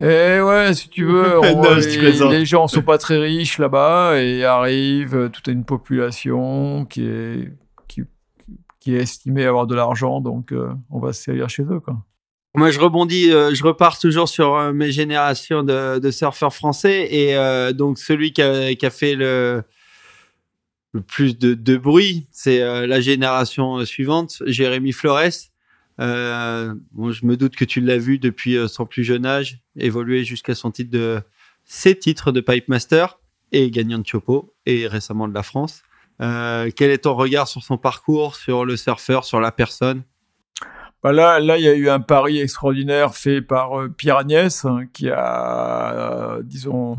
eh ouais, si tu veux, les, gens sont pas très riches là-bas et arrive euh, toute une population qui est, qui, qui est estimée avoir de l'argent, donc euh, on va se servir chez eux. Quoi. Moi, je rebondis, euh, je repars toujours sur mes générations de, surfeurs français et donc celui qui a, qui a fait le, le plus de, de bruit, c'est la génération suivante, Jérémy Flores euh, je me doute que tu l'as vu depuis euh, son plus jeune âge, évoluer jusqu'à son titre de ses titres de Pipe Master et gagnant de Chopo et récemment de la France. Euh, quel est ton regard sur son parcours, sur le surfeur, sur la personne? Bah là, là, il y a eu un pari extraordinaire fait par Pierre Agnès, hein, qui a, disons,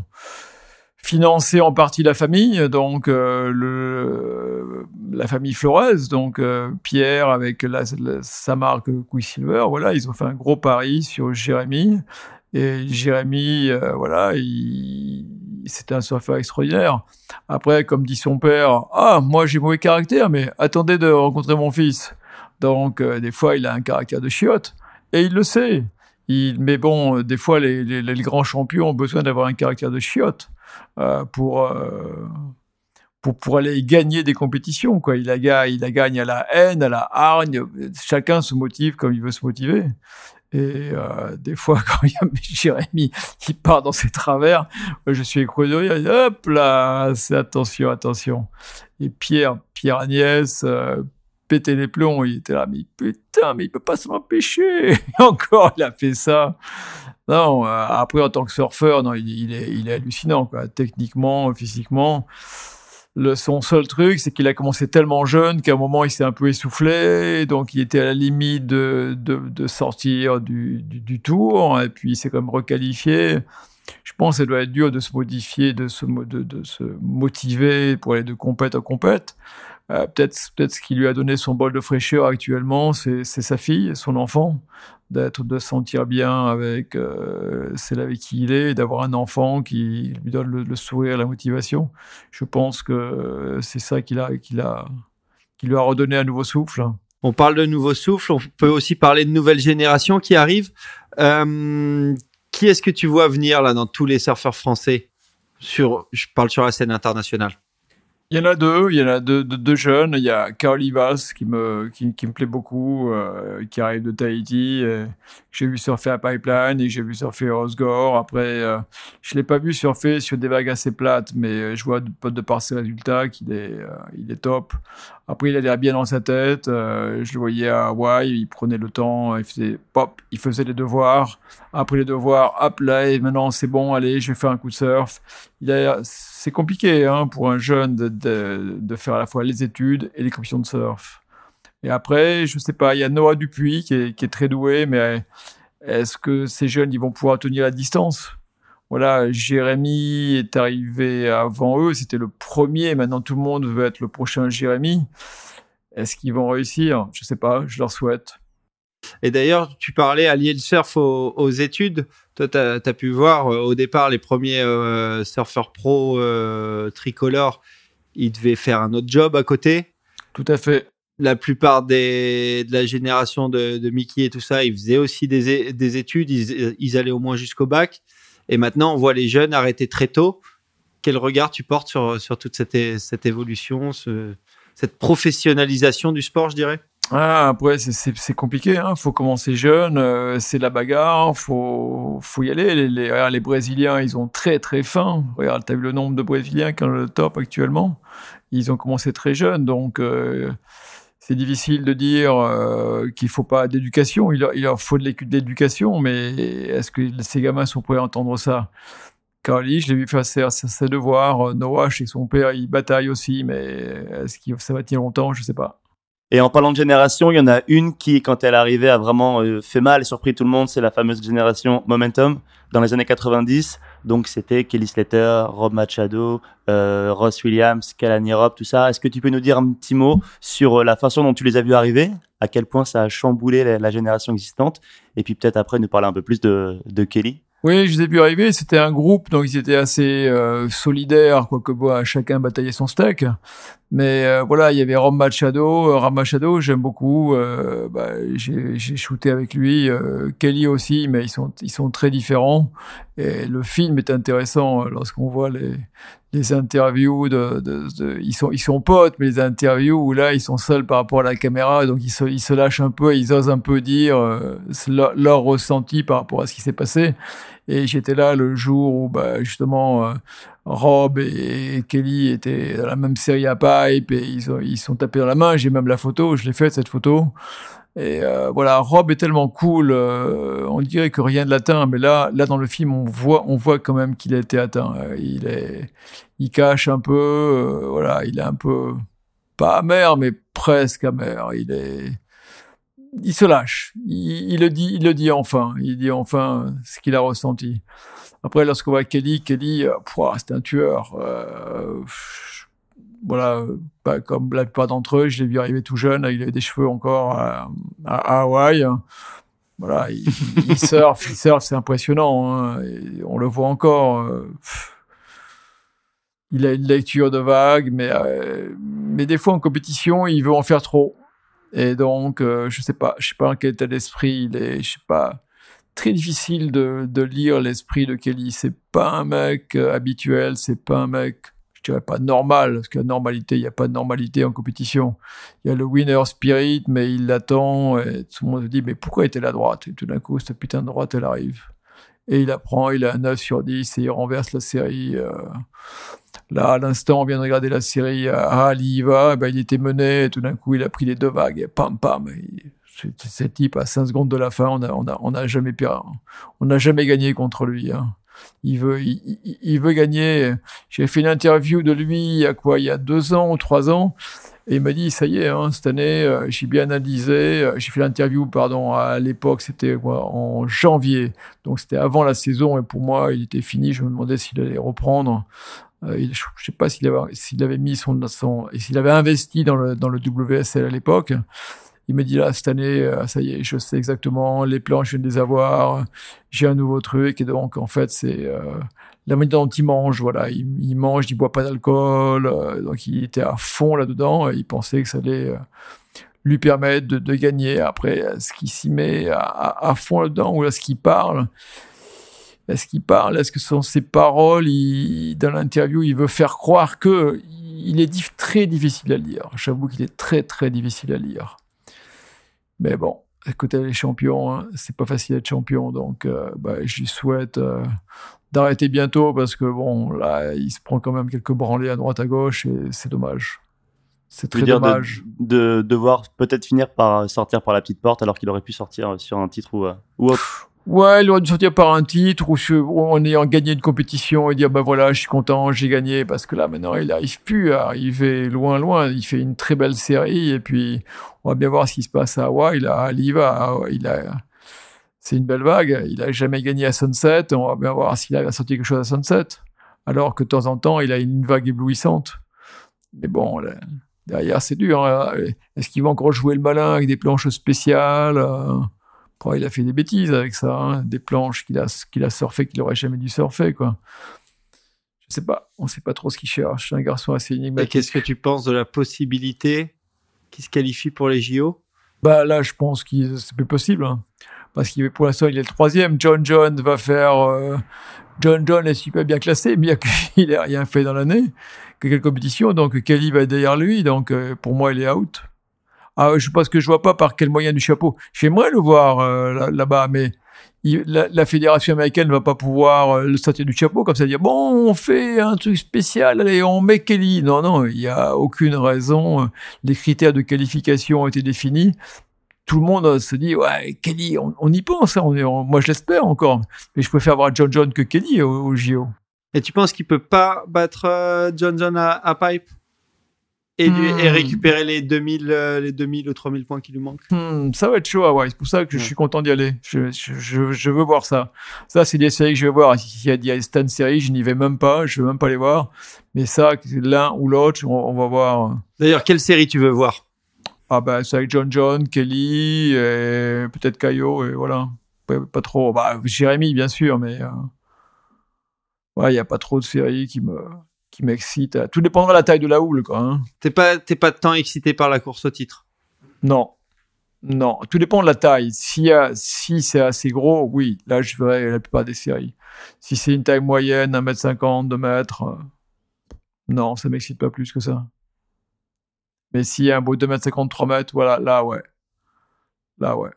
financer en partie la famille, donc le, la famille Flores, donc euh, Pierre avec la, sa marque Quicksilver, voilà, ils ont fait un gros pari sur Jérémy. Et Jérémy, euh, voilà, il, c'était un surfeur extraordinaire. Après, comme dit son père, ah, moi j'ai mauvais caractère, mais attendez de rencontrer mon fils. Donc, des fois, il a un caractère de chiotte. Et il le sait. Il, mais bon, des fois, les, les, grands champions ont besoin d'avoir un caractère de chiotte. Euh, pour, euh, pour, pour aller gagner des compétitions. Quoi. Il, la, il la gagne à la haine, à la hargne. Chacun se motive comme il veut se motiver. Et euh, des fois, quand il y a Jérémy qui part dans ses travers, je suis écroué de rire. Hop là, c'est attention, attention. Et Pierre, Pierre Agnès, euh, pétait les plombs. Il était là, mais putain, mais il peut pas s'en empêcher. encore, il a fait ça. Non, euh, après, en tant que surfeur, non, il, est, il est hallucinant. Techniquement, physiquement. Le, son seul truc, c'est qu'il a commencé tellement jeune qu'à un moment, il s'est un peu essoufflé. Donc, il était à la limite de, de, sortir du, du, tour. Et puis, il s'est quand même requalifié. Je pense que ça doit être dur de se modifier, de se, de, se motiver pour aller de compète en compète. Euh, peut-être, peut-être ce qui lui a donné son bol de fraîcheur actuellement, c'est sa fille, son enfant d'être de se sentir bien avec euh, celle avec qui il est, d'avoir un enfant qui lui donne le, sourire, la motivation. Je pense que c'est ça qui, a, qui, a, qui lui a redonné un nouveau souffle. On parle de nouveau souffle, on peut aussi parler de nouvelles générations qui arrivent. Euh, qui est-ce que tu vois venir là dans tous les surfeurs français sur, Je parle sur la scène internationale? Il y en a deux, il y en a deux, jeunes. Il y a Carl Ivas qui me, qui, me plaît beaucoup, euh, qui arrive de Tahiti. J'ai vu surfer à Pipeline et j'ai vu surfer à Osgore. Après, euh, je l'ai pas vu surfer sur des vagues assez plates, mais euh, je vois de, de par ses résultats qu'il est, est top. Après, il a l'air bien dans sa tête. Je le voyais à Hawaï, il prenait le temps, il faisait pop, il faisait les devoirs. Après les devoirs, hop là, et maintenant c'est bon, allez, je vais faire un coup de surf. C'est compliqué hein, pour un jeune de, faire à la fois les études et les compétitions de surf. Et après, je sais pas, il y a Noah Dupuis qui est, qui est très doué, mais est-ce que ces jeunes, ils vont pouvoir tenir la distance? Voilà, Jérémy est arrivé avant eux, c'était le premier, maintenant tout le monde veut être le prochain Jérémy. Est-ce qu'ils vont réussir? Je sais pas, je leur souhaite. Et d'ailleurs, tu parlais allier le surf aux, études. Toi, tu as, pu voir euh, au départ les premiers euh, surfeurs pro euh, tricolores, ils devaient faire un autre job à côté. Tout à fait. La plupart des, de la génération de, de Mickey et tout ça, ils faisaient aussi des, des études, ils, ils allaient au moins jusqu'au bac. Et maintenant, on voit les jeunes arrêter très tôt. Quel regard tu portes sur, sur toute cette, cette évolution, ce, cette professionnalisation du sport, je dirais? Ah, après, c'est compliqué. Il hein. faut commencer jeune. Euh, c'est la bagarre. Faut, faut y aller. Les, Brésiliens, ils ont très très faim. Regarde, tu as vu le nombre de Brésiliens qui ont le top actuellement? Ils ont commencé très jeunes. Donc, euh, c'est difficile de dire euh, qu'il faut pas d'éducation. Il, leur faut de l'éducation, mais est-ce que ces gamins sont prêts à entendre ça? Carly, je l'ai vu faire ses, devoirs. Noah, chez son père, il bataille aussi, mais est-ce que ça va tenir longtemps? Je sais pas. Et en parlant de génération, il y en a une qui, quand elle arrivée, a vraiment euh, fait mal et surpris tout le monde. C'est la fameuse génération Momentum dans les années 90. Donc c'était Kelly Slater, Rob Machado, euh, Ross Williams, Kalani Rob, tout ça. Est-ce que tu peux nous dire un petit mot sur euh, la façon dont tu les as vus arriver, à quel point ça a chamboulé la, génération existante, et puis peut-être après nous parler un peu plus de Kelly oui, je les ai vus arriver. C'était un groupe, donc ils étaient assez euh, solidaires, quoique bon, chacun bataillait son steak. Mais euh, voilà, il y avait Ram Machado. Euh, j'aime beaucoup. Euh, bah, j'ai shooté avec lui. Euh, Kelly aussi, mais ils sont, ils sont très différents. Et le film est intéressant lorsqu'on voit les, les interviews ils sont ils sont potes mais les interviews où là ils sont seuls par rapport à la caméra donc ils se lâchent un peu ils osent un peu dire euh, leur, leur, ressenti par rapport à ce qui s'est passé. Et j'étais là le jour où bah justement euh, Rob et, Kelly étaient dans la même série à Pipe et ils ont ils sont tapés dans la main. J'ai même la photo je l'ai faite cette photo et euh, voilà, Rob est tellement cool, euh, on dirait que rien ne l'atteint, mais là, là dans le film, on voit, on voit quand même qu'il a été atteint. Euh, il est, il cache un peu, euh, voilà, il est un peu pas amer, mais presque amer. Il est, il se lâche. Il, le dit, il le dit enfin. Il dit enfin ce qu'il a ressenti. Après, lorsqu'on voit Kelly, Kelly, euh, c'est un tueur. Euh, voilà, pas comme la plupart d'entre eux. Je l'ai vu arriver tout jeune. Il avait des cheveux encore à, Hawaï. Voilà, il, il surfe, il surfe, c'est impressionnant. Hein. on le voit encore. Euh, il a une lecture de vague, mais, mais des fois en compétition, il veut en faire trop. Et donc, euh, je sais pas, je sais pas en quel état d'esprit il est, je sais pas. Très difficile de, de lire l'esprit de Kelly. C'est pas un mec euh, habituel, c'est pas un mec, je dirais pas normal, parce que normalité, il n'y a pas de normalité en compétition. Il y a le winner spirit, mais il l'attend, et tout le monde se dit, mais pourquoi était la droite? Et tout d'un coup, cette putain de droite, elle arrive. Et il apprend, il a un 9 sur 10 et il renverse la série. Euh, Là, à l'instant, on vient de regarder la série Ah, il y va, ben, il était mené, et tout d'un coup, il a pris les deux vagues, et pam, pam. Ce type, à 5 secondes de la fin, on n'a on a, on a jamais, jamais gagné contre lui. Hein. Il veut, il, veut gagner. J'ai fait une interview de lui il y a quoi, il y a deux ans ou trois ans, et il m'a dit, ça y est, hein, cette année, euh, j'ai bien analysé. Euh, j'ai fait l'interview, pardon, à l'époque, c'était en janvier. Donc c'était avant la saison, et pour moi, il était fini. Je me demandais s'il allait reprendre. Euh, je ne sais pas s'il avait, mis son, s'il avait investi dans le, dans le WSL à l'époque. Il me dit là, cette année, euh, ça y est, je sais exactement, les plans, je viens de les avoir, j'ai un nouveau truc. Et donc, en fait, c'est euh, la manière dont il mange. Voilà, il, mange, il boit pas d'alcool. donc, il était à fond là-dedans. il pensait que ça allait lui permettre de, gagner. Après, ce qu'il s'y met à, fond là-dedans ou à ce qu'il parle, est-ce qu'il parle? Est-ce que ce sont ses paroles? Dans l'interview, il veut faire croire que il est très difficile à lire. J'avoue qu'il est très très difficile à lire. Mais bon, écoutez les champions, hein, c'est pas facile d'être champion, donc euh, bah, je lui souhaite euh, d'arrêter bientôt parce que bon, là, il se prend quand même quelques branlées à droite à gauche et c'est dommage. C'est très dommage. De, devoir peut-être finir par sortir par la petite porte alors qu'il aurait pu sortir sur un titre ou, euh, ou autre. Ouais, il aurait dû sortir par un titre ou en ayant gagné une compétition et dire bah voilà, je suis content, j'ai gagné parce que là maintenant il n'arrive plus à arriver loin loin. Il fait une très belle série et puis on va bien voir ce qui se passe à Hawaï. Il a, il va, il a, c'est une belle vague. Il a jamais gagné à Sunset. On va bien voir s'il a sorti quelque chose à Sunset. Alors que de temps en temps il a une vague éblouissante. Mais bon, derrière c'est dur. Hein. Est-ce qu'il va encore jouer le malin avec des planches spéciales? Euh? il a fait des bêtises avec ça, hein. des planches qu'il a, qu'il a surfé qu'il n'aurait jamais dû surfer, quoi. Je sais pas, on sait pas trop ce qu'il cherche. C'est un garçon assez énigmatique. Qu'est-ce que tu penses de la possibilité qu'il se qualifie pour les JO Bah là, je pense que c'est plus possible. Hein. parce qu'il pour l'instant, il est le troisième. John John va faire. Euh, John John est super bien classé, bien qu'il n'ait rien fait dans l'année, que quelle compétition. Donc Kelly va être derrière lui. Donc euh, pour moi, il est out. Ah, je pense que je vois pas par quel moyen du chapeau. J'aimerais le voir euh, là-bas, mais la, fédération américaine ne va pas pouvoir euh, le sortir du chapeau comme ça dire bon on fait un truc spécial allez on met Kelly. Non non il y a aucune raison les critères de qualification ont été définis. Tout le monde se dit ouais Kelly on, y pense hein, moi je l'espère encore. Mais je préfère voir John John que Kelly au, JO et tu penses qu'il peut pas battre euh, John John à Pipe? Et, hmm. récupérer les 2000, euh, les 2000 ou 3000 points qui lui manquent. Hmm, ça va être chaud. C'est pour ça que je suis content d'y aller. Je, je, je, veux voir ça. Ça, c'est des séries que je vais voir. S'il y a des stand séries, je n'y vais même pas. Je veux même pas les voir. Mais ça, l'un ou l'autre, on, va voir. D'ailleurs, quelle série tu veux voir? Ah ben, c'est avec John John, Kelly, et peut-être Caillot, et voilà. Pas, trop. Bah, Jérémy, bien sûr, mais. Euh, ouais, il n'y a pas trop de séries qui me qui m'excite. Tout dépendra de la taille de la houle, quoi. Hein. T'es pas, t'es pas tant excité par la course au titre? Non. Non, tout dépend de la taille. Si, si c'est assez gros, oui, là je verrai la plupart des séries. Si c'est une taille moyenne, 1m50, 2m, euh, non, ça m'excite pas plus que ça. Mais s'il y a un beau 2m50, 3m, voilà, là ouais. Là ouais.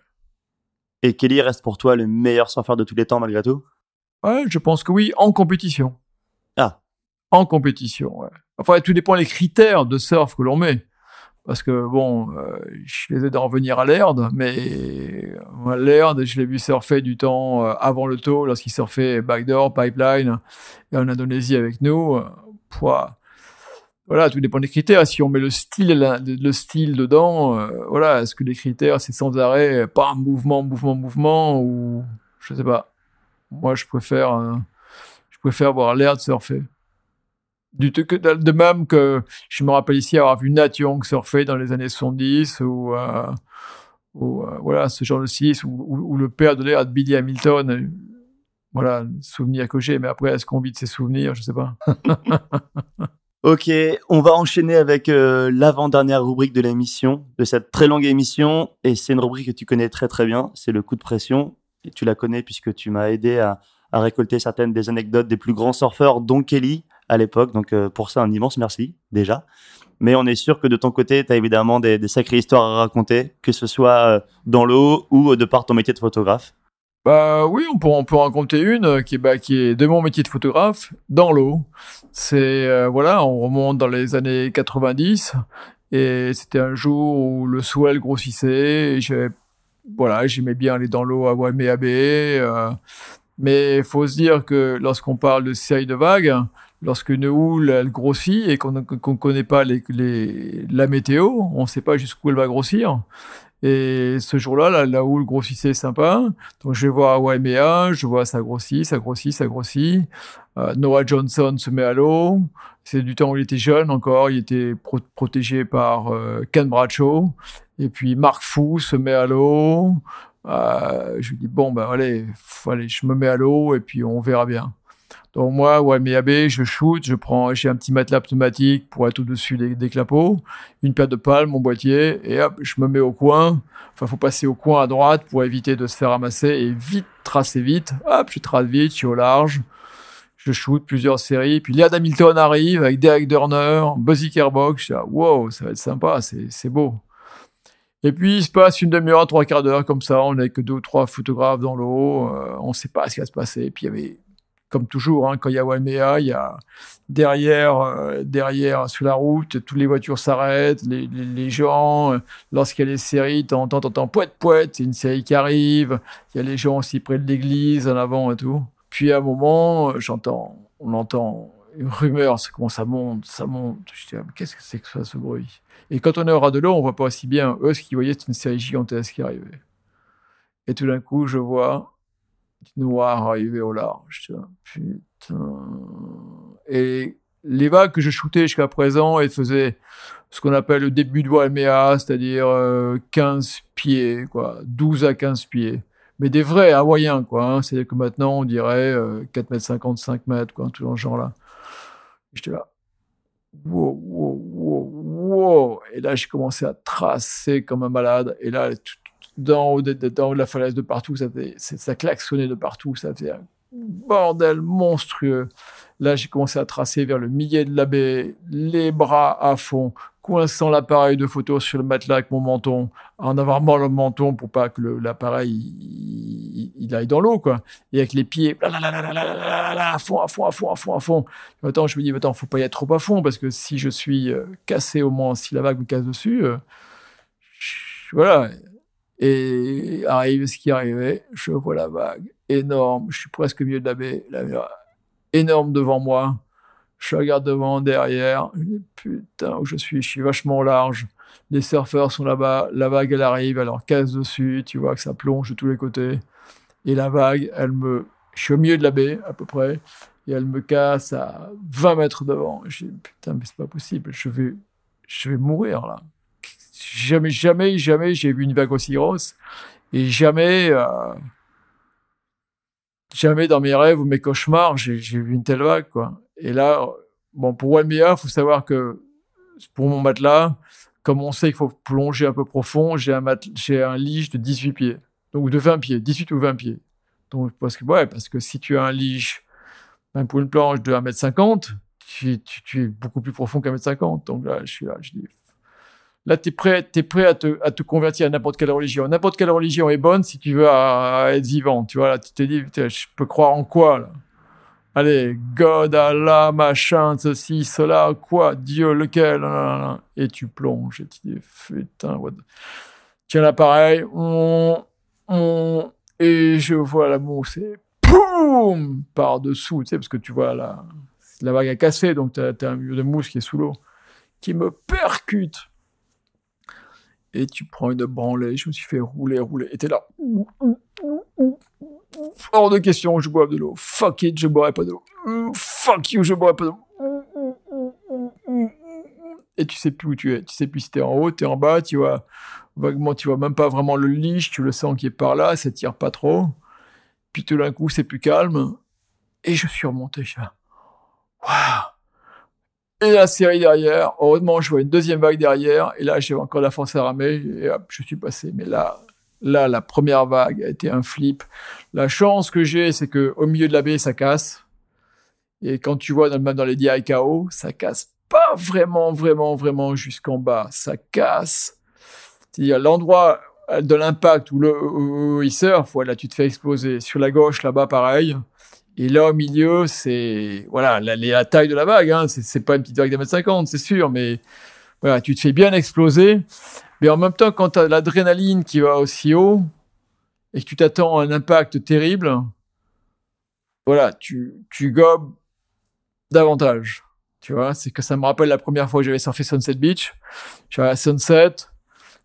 Et Kelly reste pour toi le meilleur surfeur de tous les temps malgré tout? Ouais, je pense que oui, en compétition. En compétition. Enfin, tout dépend des critères de surf que l'on met. Parce que, bon, euh, je les aide à revenir à l'Erd, mais euh, l'Erd, je l'ai vu surfer du temps euh, avant le taux, lorsqu'il surfait backdoor, pipeline, et en Indonésie avec nous. voilà, tout dépend des critères. Si on met le style, le style dedans, voilà, est-ce que les critères c'est sans arrêt, pas mouvement, mouvement, mouvement, ou je sais pas. Moi, je préfère, euh, je préfère voir l'air de surfer. Du de même que je me rappelle ici avoir vu Nat Young surfer dans les années 70 ou, euh, ou voilà ce genre de 6 ou, le père de l'air de Billy Hamilton voilà, souvenir que j'ai, mais après, est-ce qu'on vit de ces souvenirs? Je sais pas. ok, on va enchaîner avec euh, l'avant-dernière rubrique de l'émission, de cette très longue émission, et c'est une rubrique que tu connais très très bien, c'est le coup de pression, et tu la connais puisque tu m'as aidé à, récolter certaines des anecdotes des plus grands surfeurs, dont Kelly à l'époque, donc euh, pour ça un immense merci déjà. Mais on est sûr que de ton côté, tu as évidemment des, sacrées histoires à raconter, que ce soit euh, dans l'eau ou de par ton métier de photographe. Bah oui, on peut, on peut raconter une euh, qui bah, qui est de mon métier de photographe, dans l'eau. C'est, euh, voilà, on remonte dans les années 90 et c'était un jour où le swell grossissait et voilà, j'aimais bien aller dans l'eau à Waimea euh, mais faut se dire que lorsqu'on parle de série de vagues, lorsque une houle elle grossit et qu'on ne connaît pas la météo, on ne sait pas jusqu'où elle va grossir. Et ce jour-là, la, houle grossissait sympa. Donc je vais voir Waimea, je vois ça grossit, ça grossit, ça grossit. Euh, Noah Johnson se met à l'eau. C'est du temps où il était jeune encore, il était protégé par euh, Ken Bradshaw. Et puis Mark Fou se met à l'eau. Euh, je lui dis bon ben allez, allez, je me mets à l'eau et puis on verra bien. Donc moi, ouais, mais je shoot, je prends, j'ai un petit matelas pneumatique pour être au-dessus des, des, clapots, une paire de palmes, mon boîtier, et hop, je me mets au coin. Enfin, faut passer au coin à droite pour éviter de se faire ramasser et vite tracer vite. Hop, je trace vite, je suis au large. Je shoot plusieurs séries. Puis Liad Hamilton arrive avec Derek Durner, Buzzy Kerbox. Je dis, wow, ça va être sympa, c'est beau. Et puis, il se passe une demi-heure, trois quarts d'heure comme ça. On n'a que deux ou trois photographes dans l'eau. Euh, on ne sait pas ce qui va se passer. Puis, il y avait comme toujours, hein, quand il y a Waimea, il y a derrière, euh, derrière, sur la route, toutes les voitures s'arrêtent, les, les, gens, euh, lorsqu'il y a les séries, t'entends, t'entends, poète, poète, c'est une série qui arrive, il y a les gens aussi près de l'église, en avant et tout. Puis à un moment, euh, j'entends, on entend une rumeur, c'est comment ça monte, ça monte. Je dis, ah, qu'est-ce que c'est que ça, ce bruit? Et quand on est au ras de l'eau, on voit pas aussi bien. Eux, ce qu'ils voyaient, c'est une série gigantesque qui arrivait. Et tout d'un coup, je vois noir arrivé au large. Putain. Et les vagues que je shootais jusqu'à présent, elles faisaient ce qu'on appelle le début de Waimea, c'est-à-dire 15 euh, pieds, quoi, 12 à 15 pieds. Mais des vrais hawaïens, quoi. Hein. C'est-à-dire que maintenant, on dirait 4 mètres 50, 5 mètres, quoi, tout dans ce genre-là. J'étais là. Wow, wow, wow, wow. Et là, j'ai commencé à tracer comme un malade. Et là, tout, dans, haut de, de la falaise de partout, ça, fait, ça klaxonnait de partout, ça faisait un bordel monstrueux. Là, j'ai commencé à tracer vers le milieu de la baie, les bras à fond, coinçant l'appareil de photo sur le matelas avec mon menton, en avoir mal au menton pour pas que l'appareil il, aille dans l'eau, quoi. Et avec les pieds, à fond, à fond, à fond, à fond, à fond. Attends, je me dis, attends, faut pas y être trop à fond parce que si je suis euh, cassé au moins, si la vague me casse dessus, euh, voilà, et arrive ce qui arrivait, je vois la vague énorme, je suis presque au milieu de la baie, la mer énorme devant moi. Je regarde devant, derrière, je dis putain où je suis, je suis vachement large. Les surfeurs sont là-bas, la vague elle arrive, elle leur casse dessus, tu vois que ça plonge de tous les côtés. Et la vague, elle me, je suis au milieu de la baie à peu près, et elle me casse à 20 mètres devant. Je dis putain mais c'est pas possible, je vais, je vais mourir là jamais, jamais, jamais j'ai vu une vague aussi grosse. Et jamais, euh, jamais dans mes rêves ou mes cauchemars, j'ai vu une telle vague, quoi. Et là, bon, pour Waimea, faut savoir que pour mon matelas, comme on sait qu'il faut plonger un peu profond, j'ai un, j'ai un de 18 pieds. Donc de 20 pieds, 18 ou 20 pieds. Donc, parce que, ouais, parce que si tu as un lige, même pour une planche de 1m50, tu, tu, es beaucoup plus profond qu'un mètre 50. Donc là, je suis là, je dis, Là, tu es prêt, es prêt à, te, à te convertir à n'importe quelle religion. N'importe quelle religion est bonne si tu veux être vivant. Tu vois, là, tu te dis, je peux croire en quoi, Allez, God, Allah, machin, ceci, cela, quoi? Dieu, lequel? Et tu plonges et tu dis, putain, what Tiens l'appareil, et je vois la mousse poum par-dessous, tu sais, parce que tu vois la, la vague a cassé, donc tu as, as, un mur de mousse qui est sous l'eau. qui me percute. Et tu prends une branlée, je me suis fait rouler, rouler. Et t'es là. Hors de question, je bois de l'eau. Fuck it, je boirai pas d'eau. Fuck you, je boirai pas d'eau. Et tu sais plus où tu es. Tu sais plus si t'es en haut, t'es en bas, tu vois. Vaguement, tu vois même pas vraiment le liche, tu le sens qui est par là, ça tire pas trop. Puis tout d'un coup, c'est plus calme. Et je suis remonté, je Waouh! Et la série derrière, heureusement, je vois une deuxième vague derrière, et là, j'ai encore la force à ramer, et hop, je suis passé. Mais là, là, la première vague a été un flip. La chance que j'ai, c'est que au milieu de la baie, ça casse. Et quand tu vois, même dans les DIKO, ça casse pas vraiment, vraiment, vraiment jusqu'en bas. Ça casse. C'est-à-dire l'endroit de l'impact où, le, il surfe, voilà, tu te fais exploser. Sur la gauche, là-bas, pareil. Et là, au milieu, c'est voilà la, taille de la vague. Hein, c'est pas une petite vague d'un mètre cinquante, c'est sûr, mais voilà, tu te fais bien exploser. Mais en même temps, quand tu as l'adrénaline qui va aussi haut et que tu t'attends à un impact terrible, voilà, tu, tu gobes davantage. Tu vois, c'est que ça me rappelle la première fois que j'avais surfé Sunset Beach. J'avais à Sunset,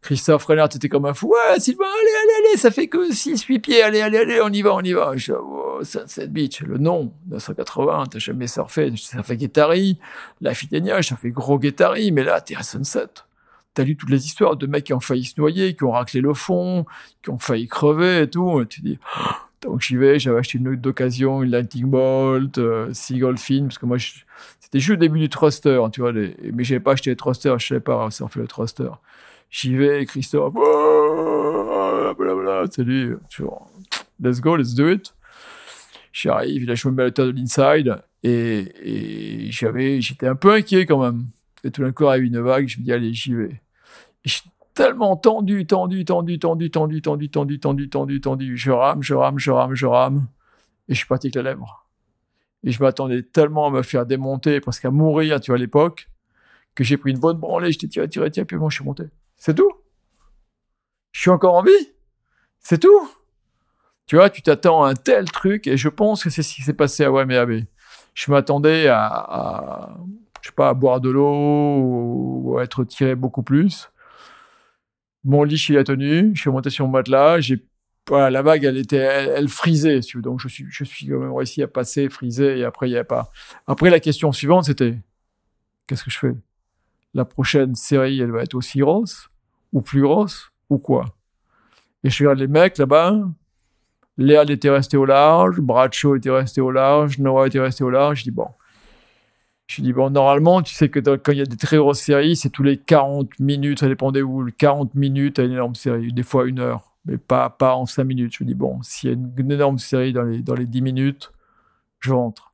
Christophe Renard était comme un fou. Ouais, Sylvain, allez, allez, allez, ça fait que 6-8 pieds, allez, allez, allez, on y va, on y va. Je oh, Sunset Beach, le nom, 980, t'as jamais surfé. Ça fait Guettari, la Fitenia, ça fait gros Guettari, mais là, t'es à Sunset. T'as lu toutes les histoires de mecs qui ont failli se noyer, qui ont raclé le fond, qui ont failli crever et tout. Et tu dis, donc j'y vais, j'avais acheté une autre d'occasion, une Lightning Bolt, euh, Seagull Fin, parce que moi, c'était juste le début du thruster, tu vois, les... mais j'avais pas acheté les thrusters, je savais pas fait le thruster. J'y vais, Christophe. Blablabla, salut. Let's go, let's do it. J'arrive, il a joué le de l'inside et, j'avais, j'étais un peu inquiet quand même. Et tout d'un coup, arrive une vague, je me dis, allez, j'y vais. Et suis tellement tendu, tendu, tendu, tendu, tendu, tendu, tendu, tendu, tendu, tendu. Je rame, je rame, je rame, je rame. Et je suis parti avec la lèvre. Et je m'attendais tellement à me faire démonter, presque à mourir, tu vois, à l'époque, que j'ai pris une bonne branlée, je t'ai tiré, tiré, tiré, puis bon, je suis monté. C'est tout. Je suis encore en vie. C'est tout. Tu vois, tu t'attends à un tel truc et je pense que c'est ce qui s'est passé à Wameabe. Je m'attendais à, je sais à boire de l'eau ou à être tiré beaucoup plus. Mon lit, il a tenu. Je suis monté sur mon matelas. La vague, elle était, elle, frisait. Donc, je suis, je suis quand même réussi à passer, friser et après, il n'y avait pas. Après, la question suivante, c'était, qu'est-ce que je fais? la prochaine série, elle va être aussi grosse, ou plus grosse, ou quoi Et je regarde les mecs là-bas, Léal était resté au large, Bradshaw était resté au large, Noah était resté au large, je dis bon. Je dis bon, normalement, tu sais que quand il y a des très grosses séries, c'est tous les 40 minutes, ça dépendait où, 40 minutes à une énorme série, des fois une heure, mais pas, pas en 5 minutes. Je dis bon, s'il y a une, énorme série dans les, dans les 10 minutes, je rentre.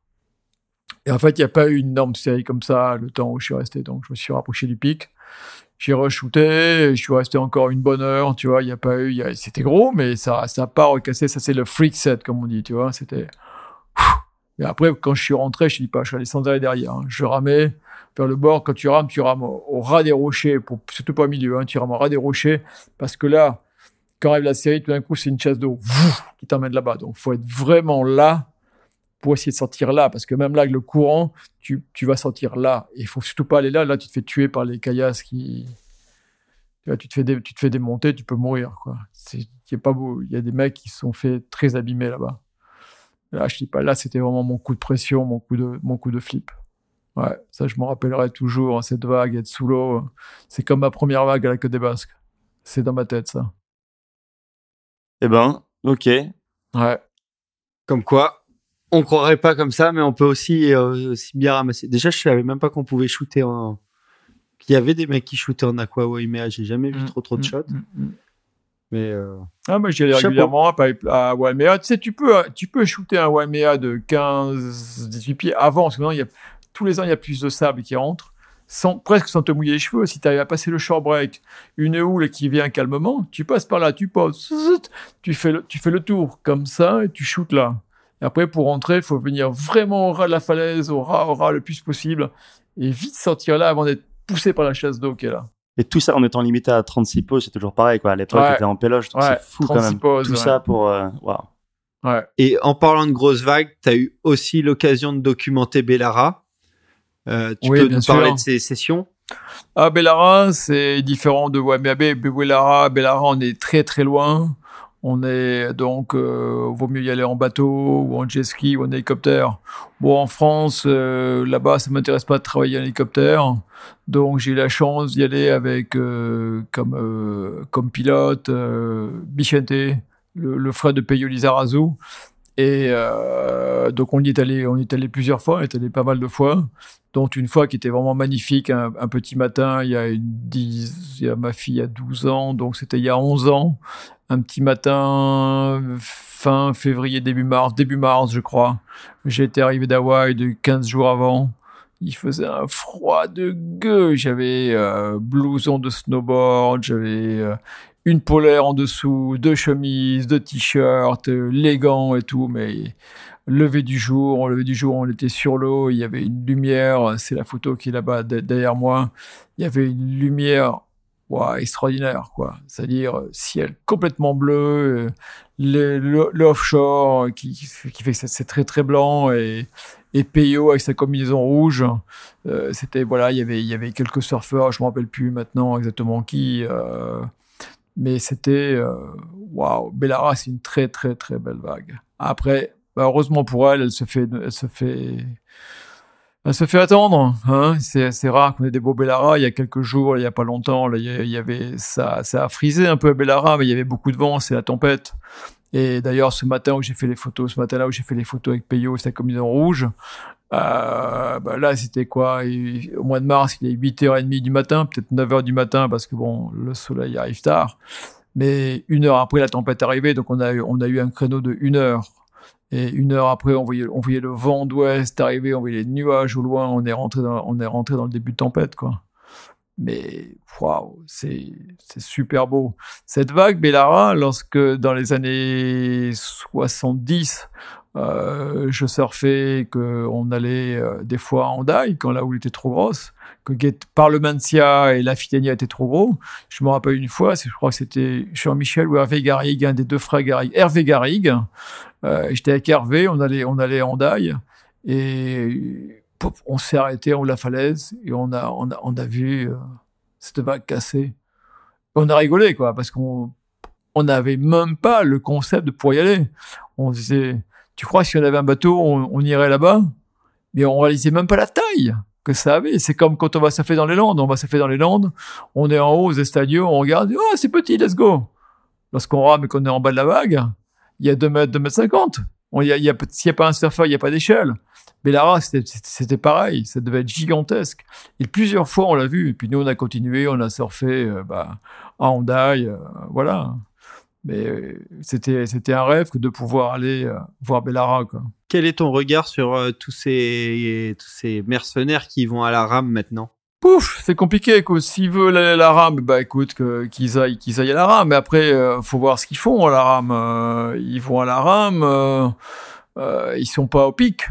Et en fait, il n'y a pas eu une énorme série comme ça le temps où je suis resté. Donc, je me suis rapproché du pic. J'ai re-shooté, je suis resté encore une bonne heure, tu vois, il n'y a pas eu, c'était gros, mais ça n'a pas recassé, ça c'est le freak set, comme on dit, tu vois, c'était... Et après, quand je suis rentré, je ne dis pas, je suis allé sans arrêt derrière, hein. je ramais vers le bord, quand tu rames, tu rames au, ras des rochers, pour, surtout pas au milieu, hein, tu rames au ras des rochers, parce que là, quand arrive la série, tout d'un coup, c'est une chasse d'eau qui t'emmène là-bas, donc faut être vraiment là, pour essayer de sortir là, parce que même là, avec le courant, tu, tu vas sortir là. Et il faut surtout pas aller là. Là, tu te fais tuer par les caillasses qui. Tu, te fais tu te fais démonter, tu peux mourir. Quoi. C'est, pas beau. Il y a des mecs qui se sont fait très abîmer là-bas. Là, je dis pas, là, c'était vraiment mon coup de pression, mon coup de, mon coup de flip. Ouais, ça, je m'en rappellerai toujours. Hein, cette vague, être sous l'eau, c'est comme ma première vague à la Côte des Basques. C'est dans ma tête, ça. Eh ben, ok. Ouais. Comme quoi, on croirait pas comme ça, mais on peut aussi, euh, aussi bien ramasser. Déjà, je savais même pas qu'on pouvait shooter en. Qu'il y avait des mecs qui shootaient en aqua Waimea. J'ai jamais vu mm, trop trop de mm, shots. Mm, mais euh... ah, moi j'y allais régulièrement à, Waimea. Tu sais, tu peux, tu peux shooter un Waimea de 15, 18 pieds avant, parce que maintenant, il y a, tous les ans, il y a plus de sable qui rentre. Sans, presque sans te mouiller les cheveux, si tu arrives à passer le short break, une houle qui vient calmement, tu passes par là, tu poses, tu fais le, tu fais le tour comme ça et tu shootes là. Et après, pour rentrer, il faut venir vraiment au ras de la falaise, au ras, au ras le plus possible, et vite sortir là avant d'être poussé par la chasse d'eau qui est là. Et tout ça en étant limité à 36 poses, c'est toujours pareil, quoi. À l'époque, ouais. en péloge, c'est fou quand même. tout ça pour, euh, Ouais. Et en parlant de grosses vagues, tu as eu aussi l'occasion de documenter Bellara. Euh, tu peux nous parler de ces sessions? Ah, Bellara, c'est différent de Wamiabe. Bellara, Bellara, on est très très loin. On est donc, euh, vaut mieux y aller en bateau ou en jet ski ou en hélicoptère. Bon, en France, euh, là-bas, ça m'intéresse pas de travailler en hélicoptère. Donc, j'ai eu la chance d'y aller avec, euh, comme, comme pilote, Bichente, le, frère de Peyo Lizarazu. Et donc, on y est allé, on y est allé plusieurs fois, on est allé pas mal de fois. Dont une fois qui était vraiment magnifique, un, petit matin, il y a il y a ma fille a 12 ans, donc c'était il y a 11 ans un petit matin, fin février, début mars, début mars, je crois. J'étais arrivé d'Hawaï de 15 jours avant. Il faisait un froid de gueux. J'avais euh, blouson de snowboard, j'avais euh, une polaire en dessous, deux chemises, deux t-shirts, euh, les gants et tout. Mais lever du jour, lever du jour, on était sur l'eau. Il y avait une lumière. C'est la photo qui est là-bas derrière moi. Il y avait une lumière wow, extraordinaire, quoi. C'est-à-dire euh, ciel complètement bleu, euh, le, le, offshore qui, fait que c'est très très blanc et, et avec sa combinaison rouge. Euh, C'était voilà, il y avait il y avait quelques surfeurs, je me rappelle plus maintenant exactement qui, euh, mais c'était waouh. Wow, Bellara, c'est une très très très belle vague. Après, bah, heureusement pour elle, elle se fait elle se fait elle se fait attendre, hein. C'est rare qu'on ait des beaux Bellara. Il y a quelques jours, il y a pas longtemps, là, il y avait ça, ça a frisé un peu à Bellara, mais il y avait beaucoup de vent, c'est la tempête. Et d'ailleurs, ce matin où j'ai fait les photos, ce matin-là où j'ai fait les photos avec Peyo et sa combinaison rouge, euh, bah là, c'était quoi? Au mois de mars, il est 8h30 du matin, peut-être 9h du matin, parce que bon, le soleil arrive tard. Mais une heure après, la tempête est arrivée, donc on a on a eu un créneau de une heure et une heure après, on voyait, le vent d'ouest arriver, on voyait les nuages au loin, on est rentré dans, le début de tempête, quoi. Mais, waouh, c'est, super beau. Cette vague, Bellara, lorsque dans les années 70, euh, je surfais, qu'on allait euh, des fois à Hendaye, quand la houle était trop grosse, que Parlementia et la Fitania étaient trop gros. Je me rappelle une fois, je crois que c'était Jean-Michel ou Hervé Garrigue, un des deux frères Garrigue, Hervé Garrigue. Euh, J'étais avec Hervé, on allait, on allait à Hendaye et on s'est arrêté en haut de la falaise et on a, on a, on a vu euh, cette vague cassée. On a rigolé, quoi, parce qu'on on n'avait même pas le concept de pour y aller. On disait, tu crois si on avait un bateau, on, irait là-bas? Mais on réalisait même pas la taille que ça avait. C'est comme quand on va surfer dans les Landes. On va surfer dans les Landes, on est en haut aux estadios, on regarde, oh, c'est petit, let's go. Lorsqu'on rame et qu'on est en bas de la vague, il y a 2 mètres, 2 mètres 50. Il y a, y a, s'il n'y a pas un surfeur, il n'y a pas d'échelle. Bellara, c'était pareil, ça devait être gigantesque. Et plusieurs fois, on l'a vu. Et puis nous, on a continué, on a surfé euh, bah, à Hondaï, euh, voilà. Mais euh, c'était un rêve que de pouvoir aller voir Bellara. Quel est ton regard sur tous ces mercenaires qui vont à la rame maintenant? Pouf, c'est compliqué. Écoute, s'ils veulent aller à la rame, bah écoute, que, qu'ils aillent qu'ils aillent à la rame. Mais après, euh, faut voir ce qu'ils font à la rame. Euh, ils vont à la rame, euh, euh, ils sont pas au pic.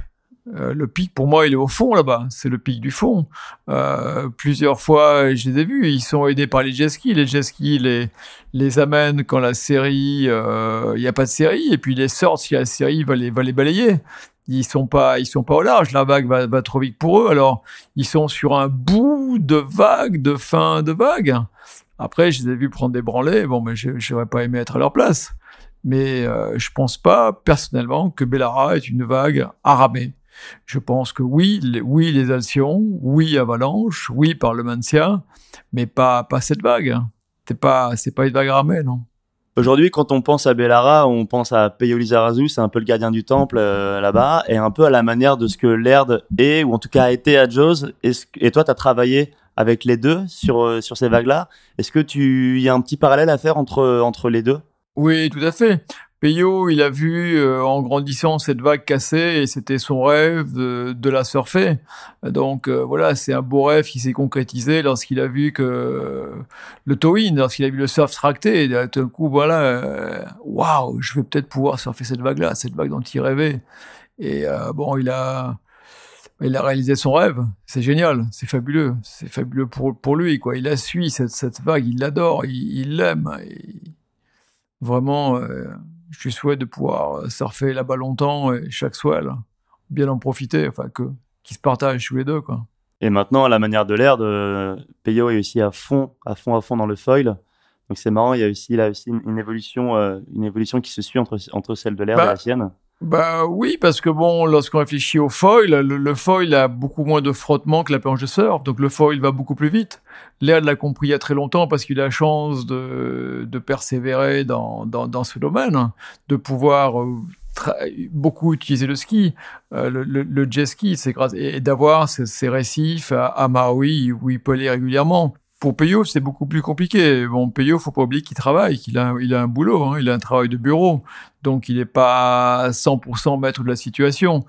Le pic, pour moi, il est au fond là-bas. C'est le pic du fond. Plusieurs fois, je les ai vus. Ils sont aidés par les jet skis. Les jet skis les, les amènent quand la série, il n'y a pas de série. Et puis, les sortent si la série va les, va les balayer. Ils sont pas, ils sont pas au large. La vague va, trop vite pour eux. Alors, ils sont sur un bout de vague, de fin de vague. Après, je les ai vus prendre des branlées. Bon, mais je n'aurais pas aimé être à leur place. Mais euh, je pense pas, personnellement, que Bellara est une vague à ramer. Je pense que oui, les, oui, les Alcyons, oui, Avalanche, oui, Parlementia, mais pas, pas cette vague. C'est pas, c'est pas une vague ramée, non. Aujourd'hui, quand on pense à Bellara, on pense à Peyo Lizarazu, c'est un peu le gardien du temple euh, là-bas, et un peu à la manière de ce que Laird est, ou en tout cas a été à Jaws. Et, et toi, tu as travaillé avec les deux sur, euh, sur ces vagues-là? Est-ce que tu y a un petit parallèle à faire entre, entre les deux? Oui, tout à fait. Peyo, il a vu euh, en grandissant cette vague cassée et c'était son rêve de, de, la surfer. Donc euh, voilà, c'est un beau rêve qui s'est concrétisé lorsqu'il a vu que euh, le towing, lorsqu'il a vu le surf tracté, d'un coup, voilà, waouh, wow, je vais peut-être pouvoir surfer cette vague-là, cette vague dont il rêvait. Et euh, bon, il a, il a réalisé son rêve. C'est génial, c'est fabuleux, c'est fabuleux pour, pour lui, quoi. Il a suivi cette, cette vague, il l'adore, il l'aime. Vraiment, euh, je lui souhaite de pouvoir surfer là-bas longtemps et chaque swell, bien en profiter, enfin que qu'ils se partagent tous les deux, quoi. Et maintenant, à la manière de l'air, de Peyo est aussi à fond, à fond, à fond dans le foil. Donc c'est marrant, il y a aussi là aussi une, évolution, euh, une évolution qui se suit entre, entre celle de l'air et Bah, la sienne. Bah oui, parce que bon, lorsqu'on réfléchit au foil, le, foil a beaucoup moins de frottement que la planche de surf, donc le foil va beaucoup plus vite. L'air l'a compris il y a très longtemps parce qu'il a la chance de, de persévérer dans, dans, dans ce domaine, de pouvoir euh, beaucoup utiliser le ski, euh, le, le, le jet ski, c'est grâce et d'avoir ces, ces récifs à, à Maui où il peut aller régulièrement. Pour Peyo, c'est beaucoup plus compliqué. Bon, Peyo, faut pas oublier qu'il travaille, qu'il a, il a un boulot, hein, il a un travail de bureau, donc il n'est pas 100% maître de la situation.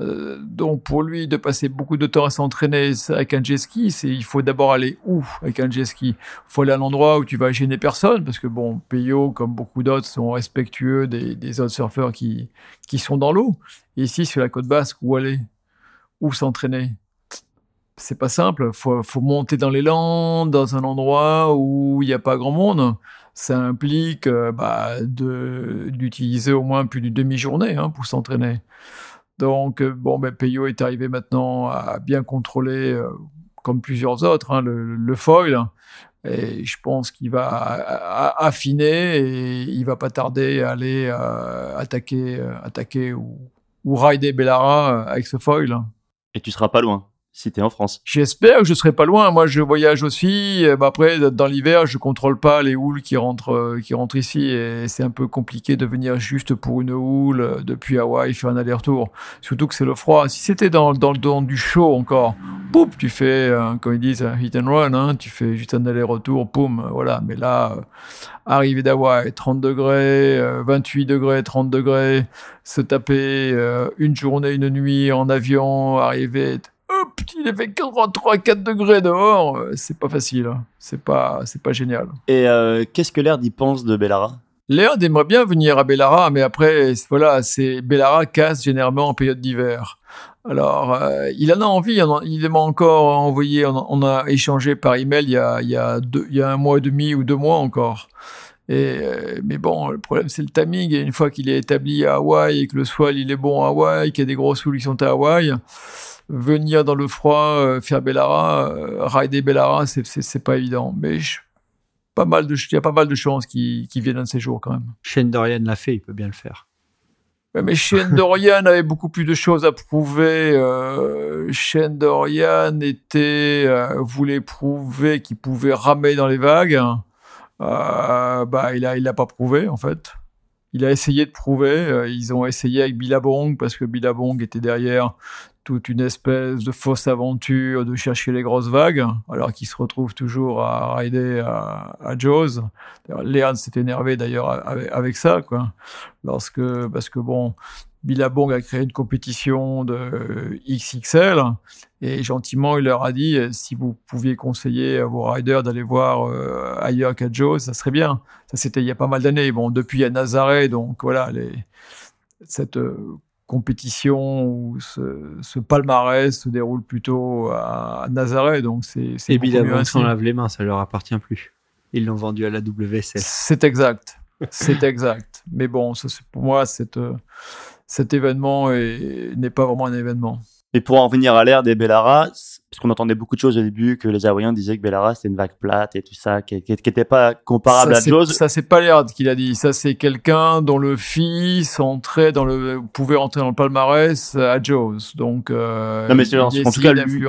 Euh, donc pour lui, de passer beaucoup de temps à s'entraîner avec un jet ski, c'est il faut d'abord aller où avec un jet ski? Faut aller à un endroit où tu vas gêner personne, parce que bon, Peyo, comme beaucoup d'autres, sont respectueux des, autres surfeurs qui, qui sont dans l'eau. Ici, sur la côte basque, où aller? Où s'entraîner? C'est pas simple. Faut, faut monter dans les landes, dans un endroit où il n'y a pas grand monde. Ça implique euh, bah, d'utiliser au moins plus d'une demi-journée hein, pour s'entraîner. Donc euh, bon, ben Peyo est arrivé maintenant à bien contrôler, euh, comme plusieurs autres, hein, le, foil. Et je pense qu'il va affiner et il va pas tarder à aller attaquer, attaquer ou, rider Bellara avec ce foil. Et tu seras pas loin si tu es en France. J'espère que je serai pas loin. Moi, je voyage aussi. Bah, après, dans l'hiver, je contrôle pas les houles qui rentrent, euh, qui rentrent ici, et c'est un peu compliqué de venir juste pour une houle euh, depuis Hawaï faire un aller-retour. Surtout que c'est le froid. Si c'était dans, dans le dans du chaud encore, boum, tu fais, euh, comme ils disent, un hit and run. Hein, tu fais juste un aller-retour, boum, voilà. Mais là, euh, arriver d'Hawaï, 30 degrés, euh, 28 degrés, 30 degrés, se taper une journée, une nuit en avion, arriver il fait 3-4 degrés dehors, euh, c'est pas facile, hein. c'est pas, c'est pas génial. Et euh, qu'est-ce que l'air y pense de Bellara? Léon aimerait bien venir à Bellara, mais après, voilà, c'est Bellara casse généralement en période d'hiver. Alors, euh, il en a envie, il m'a encore envoyé, on a, on a échangé par email il y a, il y, a deux- il y a un mois et demi ou deux mois encore. Et, euh, mais bon, le problème c'est le timing. Et une fois qu'il est établi à Hawaï et que le soil il est bon à Hawaï, qu'il y a des grosses houles qui sont à Hawaï, venir dans le froid, euh, faire Bellara, euh, rider Bellara, c'est- pas évident. Mais je- pas mal de, il y a pas mal de chances qu'il qu'il vienne un de ces jours quand même. Shane Dorian l'a fait, il peut bien le faire. Mais Shane Dorian avait beaucoup plus de choses à prouver. Euh, Shane Dorian était, euh, voulait prouver qu'il pouvait ramer dans les vagues. Euh, bah, il a, il l'a pas prouvé en fait. Il a essayé de prouver. euh, ils ont essayé avec Billabong parce que Billabong était derrière toute une espèce de fausse aventure de chercher les grosses vagues, alors qu'il se retrouve toujours à rider à, à Jaws. Léon s'est énervé d'ailleurs avec, avec ça, quoi. Lorsque, parce que bon, Billabong a créé une compétition de XXL et gentiment il leur a dit euh, si vous pouviez conseiller à vos riders d'aller voir euh, ailleurs qu'à Jaws, ça serait bien. Ça c'était il y a pas mal d'années. Bon, depuis il y a Nazaré, donc voilà, les, cette euh, compétition ou ce, ce palmarès se déroule plutôt à, à Nazaré, donc c'est Evans ainsi. s'en lave les mains, ça leur appartient plus. Ils l'ont vendu à la WSL. C'est exact. C'est exact. Mais bon, ça, c'est- pour moi, cette, euh, cet événement est- n'est pas vraiment un événement. Et pour en revenir à l'air des Bellara, c- parce qu'on entendait beaucoup de choses au début, que les Hawaïens disaient que Bellara c'était une vague plate et tout ça, qui n'était pas comparable ça, à Jaws. Ça, c'est pas Laird qui l'a dit. Ça, c'est quelqu'un dont le fils entrait dans le, pouvait entrer dans le palmarès à Jaws. Donc, euh, Non, mais c'est- il en a tout cas, lui-.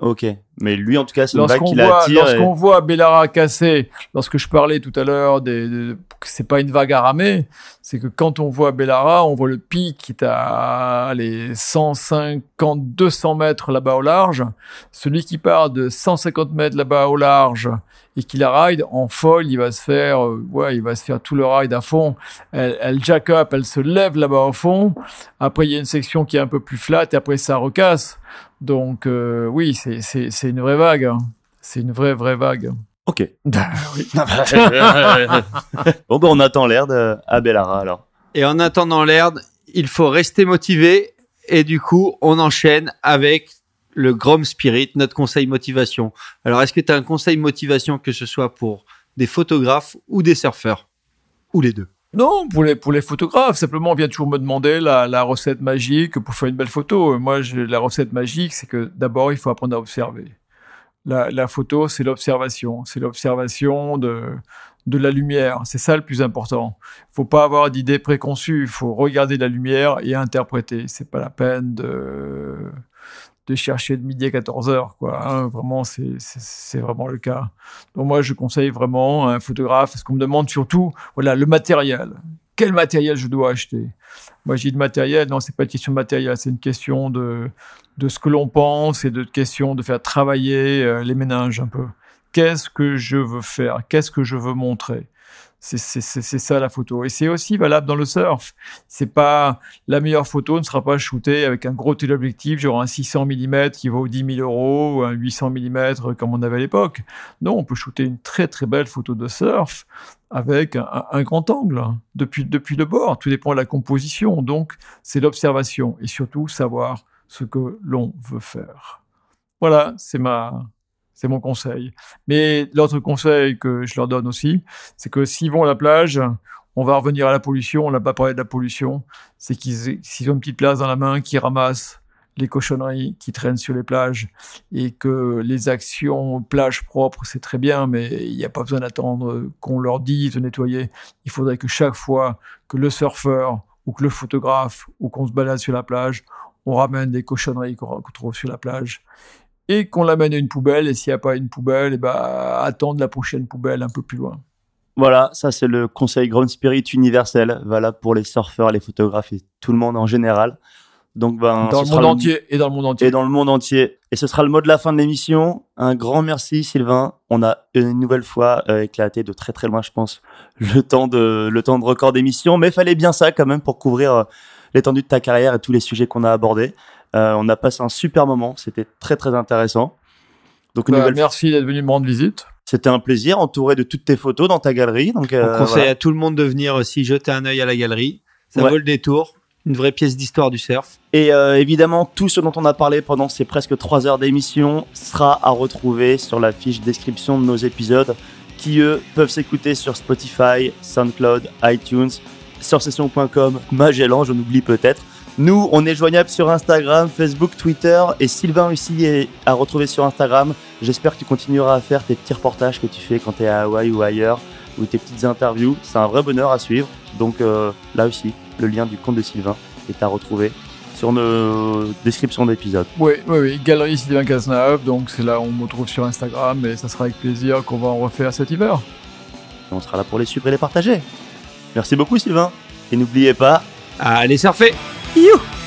Ok. Mais lui, en tout cas, c'est une vague qui l'attire. et- lorsqu'on voit Bellara casser, lorsque je parlais tout à l'heure des, de- que c'est pas une vague à ramer, c'est que quand on voit Bellara, on voit le pic qui est à les 150, 200 mètres là-bas au large. Celui qui part de 150 mètres là-bas au large et qui la ride en folle, il va se faire, euh, ouais, il va se faire tout le ride à fond. Elle, elle jack up, elle se lève là-bas au fond. Après, il y a une section qui est un peu plus flat et après ça recasse. Donc euh, oui, c'est une vraie vague. hein. C'est une vraie vraie vague. Ok. Oui. bon, ben, on attend l'air de... à Bellara alors. Et en attendant l'herbe, il faut rester motivé. Et du coup, on enchaîne avec le Grom Spirit, notre conseil motivation. Alors, est-ce que tu as un conseil motivation que ce soit pour des photographes ou des surfeurs? Ou les deux? Non, pour les, pour les photographes, simplement, on vient toujours me demander la, recette magique pour faire une belle photo. Moi, la recette magique, c'est que d'abord, il faut apprendre à observer. La, la photo, c'est l'observation. C'est l'observation de, de la lumière. C'est ça le plus important. Il faut pas avoir d'idées préconçues. Il faut regarder la lumière et interpréter. C'est pas la peine de de chercher de midi à 14 heures, quoi. Hein. vraiment, c'est vraiment le cas. Donc moi, je conseille vraiment un photographe, parce qu'on me demande surtout, voilà, le matériel. Quel matériel je dois acheter? Moi, j'ai de matériel. Non, c'est pas une question de matériel, c'est une question de de ce que l'on pense et de question de faire travailler euh, les méninges un peu. Qu'est-ce que je veux faire? Qu'est-ce que je veux montrer? C'est ça la photo. Et c'est aussi valable dans le surf. C'est pas la meilleure photo ne sera pas shootée avec un gros téléobjectif, genre un 600 mm qui vaut 10 000 euros ou un 800 mm comme on avait à l'époque. Non, on peut shooter une très très belle photo de surf avec un, grand angle depuis depuis le bord. Tout dépend de la composition. Donc c'est l'observation et surtout savoir ce que l'on veut faire. Voilà, c'est ma c'est mon conseil. Mais l'autre conseil que je leur donne aussi, c'est que s'ils vont à la plage, on va revenir à la pollution. On n'a pas parlé de la pollution. C'est qu'ils ont une petite place dans la main, qu'ils ramassent les cochonneries qui traînent sur les plages et que les actions plage propre, c'est très bien, mais il n'y a pas besoin d'attendre qu'on leur dise de nettoyer. Il faudrait que chaque fois que le surfeur ou que le photographe ou qu'on se balade sur la plage, on ramène des cochonneries qu'on trouve sur la plage et qu'on l'amène à une poubelle. Et s'il n'y a pas une poubelle, et eh ben, attendre la prochaine poubelle un peu plus loin. Voilà, ça c'est le conseil Ground Spirit universel, valable pour les surfeurs, les photographes et tout le monde en général. Donc ben dans le monde entier et dans le monde entier et dans le monde entier. Et ce sera le mot de la fin de l'émission. Un grand merci Sylvain. On a une nouvelle fois euh, éclaté de très très loin, je pense, le temps de le temps de record d'émission, mais fallait bien ça quand même pour couvrir euh, l'étendue de ta carrière et tous les sujets qu'on a abordés. Euh, on a passé un super moment, c'était très très intéressant. Donc, bah, merci d'être venu me rendre visite. C'était un plaisir, entouré de toutes tes photos dans ta galerie. Donc, euh, on conseille à tout le monde de venir aussi jeter un œil à la galerie. Ça vaut le détour. Une vraie pièce d'histoire du surf. Et euh, évidemment, tout ce dont on a parlé pendant ces presque trois heures d'émission sera à retrouver sur la fiche description de nos épisodes qui, eux, peuvent s'écouter sur Spotify, SoundCloud, iTunes, sur session.com, Magellan, je oublie peut-être. Nous, on est joignable sur Instagram, Facebook, Twitter et Sylvain aussi est à retrouver sur Instagram. J'espère que tu continueras à faire tes petits reportages que tu fais quand tu es à Hawaï ou ailleurs ou tes petites interviews. C'est un vrai bonheur à suivre. Donc euh, là aussi, le lien du compte de Sylvain est à retrouver sur nos descriptions d'épisodes. Oui, oui, oui. Galerie Sylvain Cazenave, donc c'est là où on me trouve sur Instagram et ça sera avec plaisir qu'on va en refaire cet hiver. on sera là pour les suivre et les partager. Merci beaucoup Sylvain. Et n'oubliez pas... Allez surfer You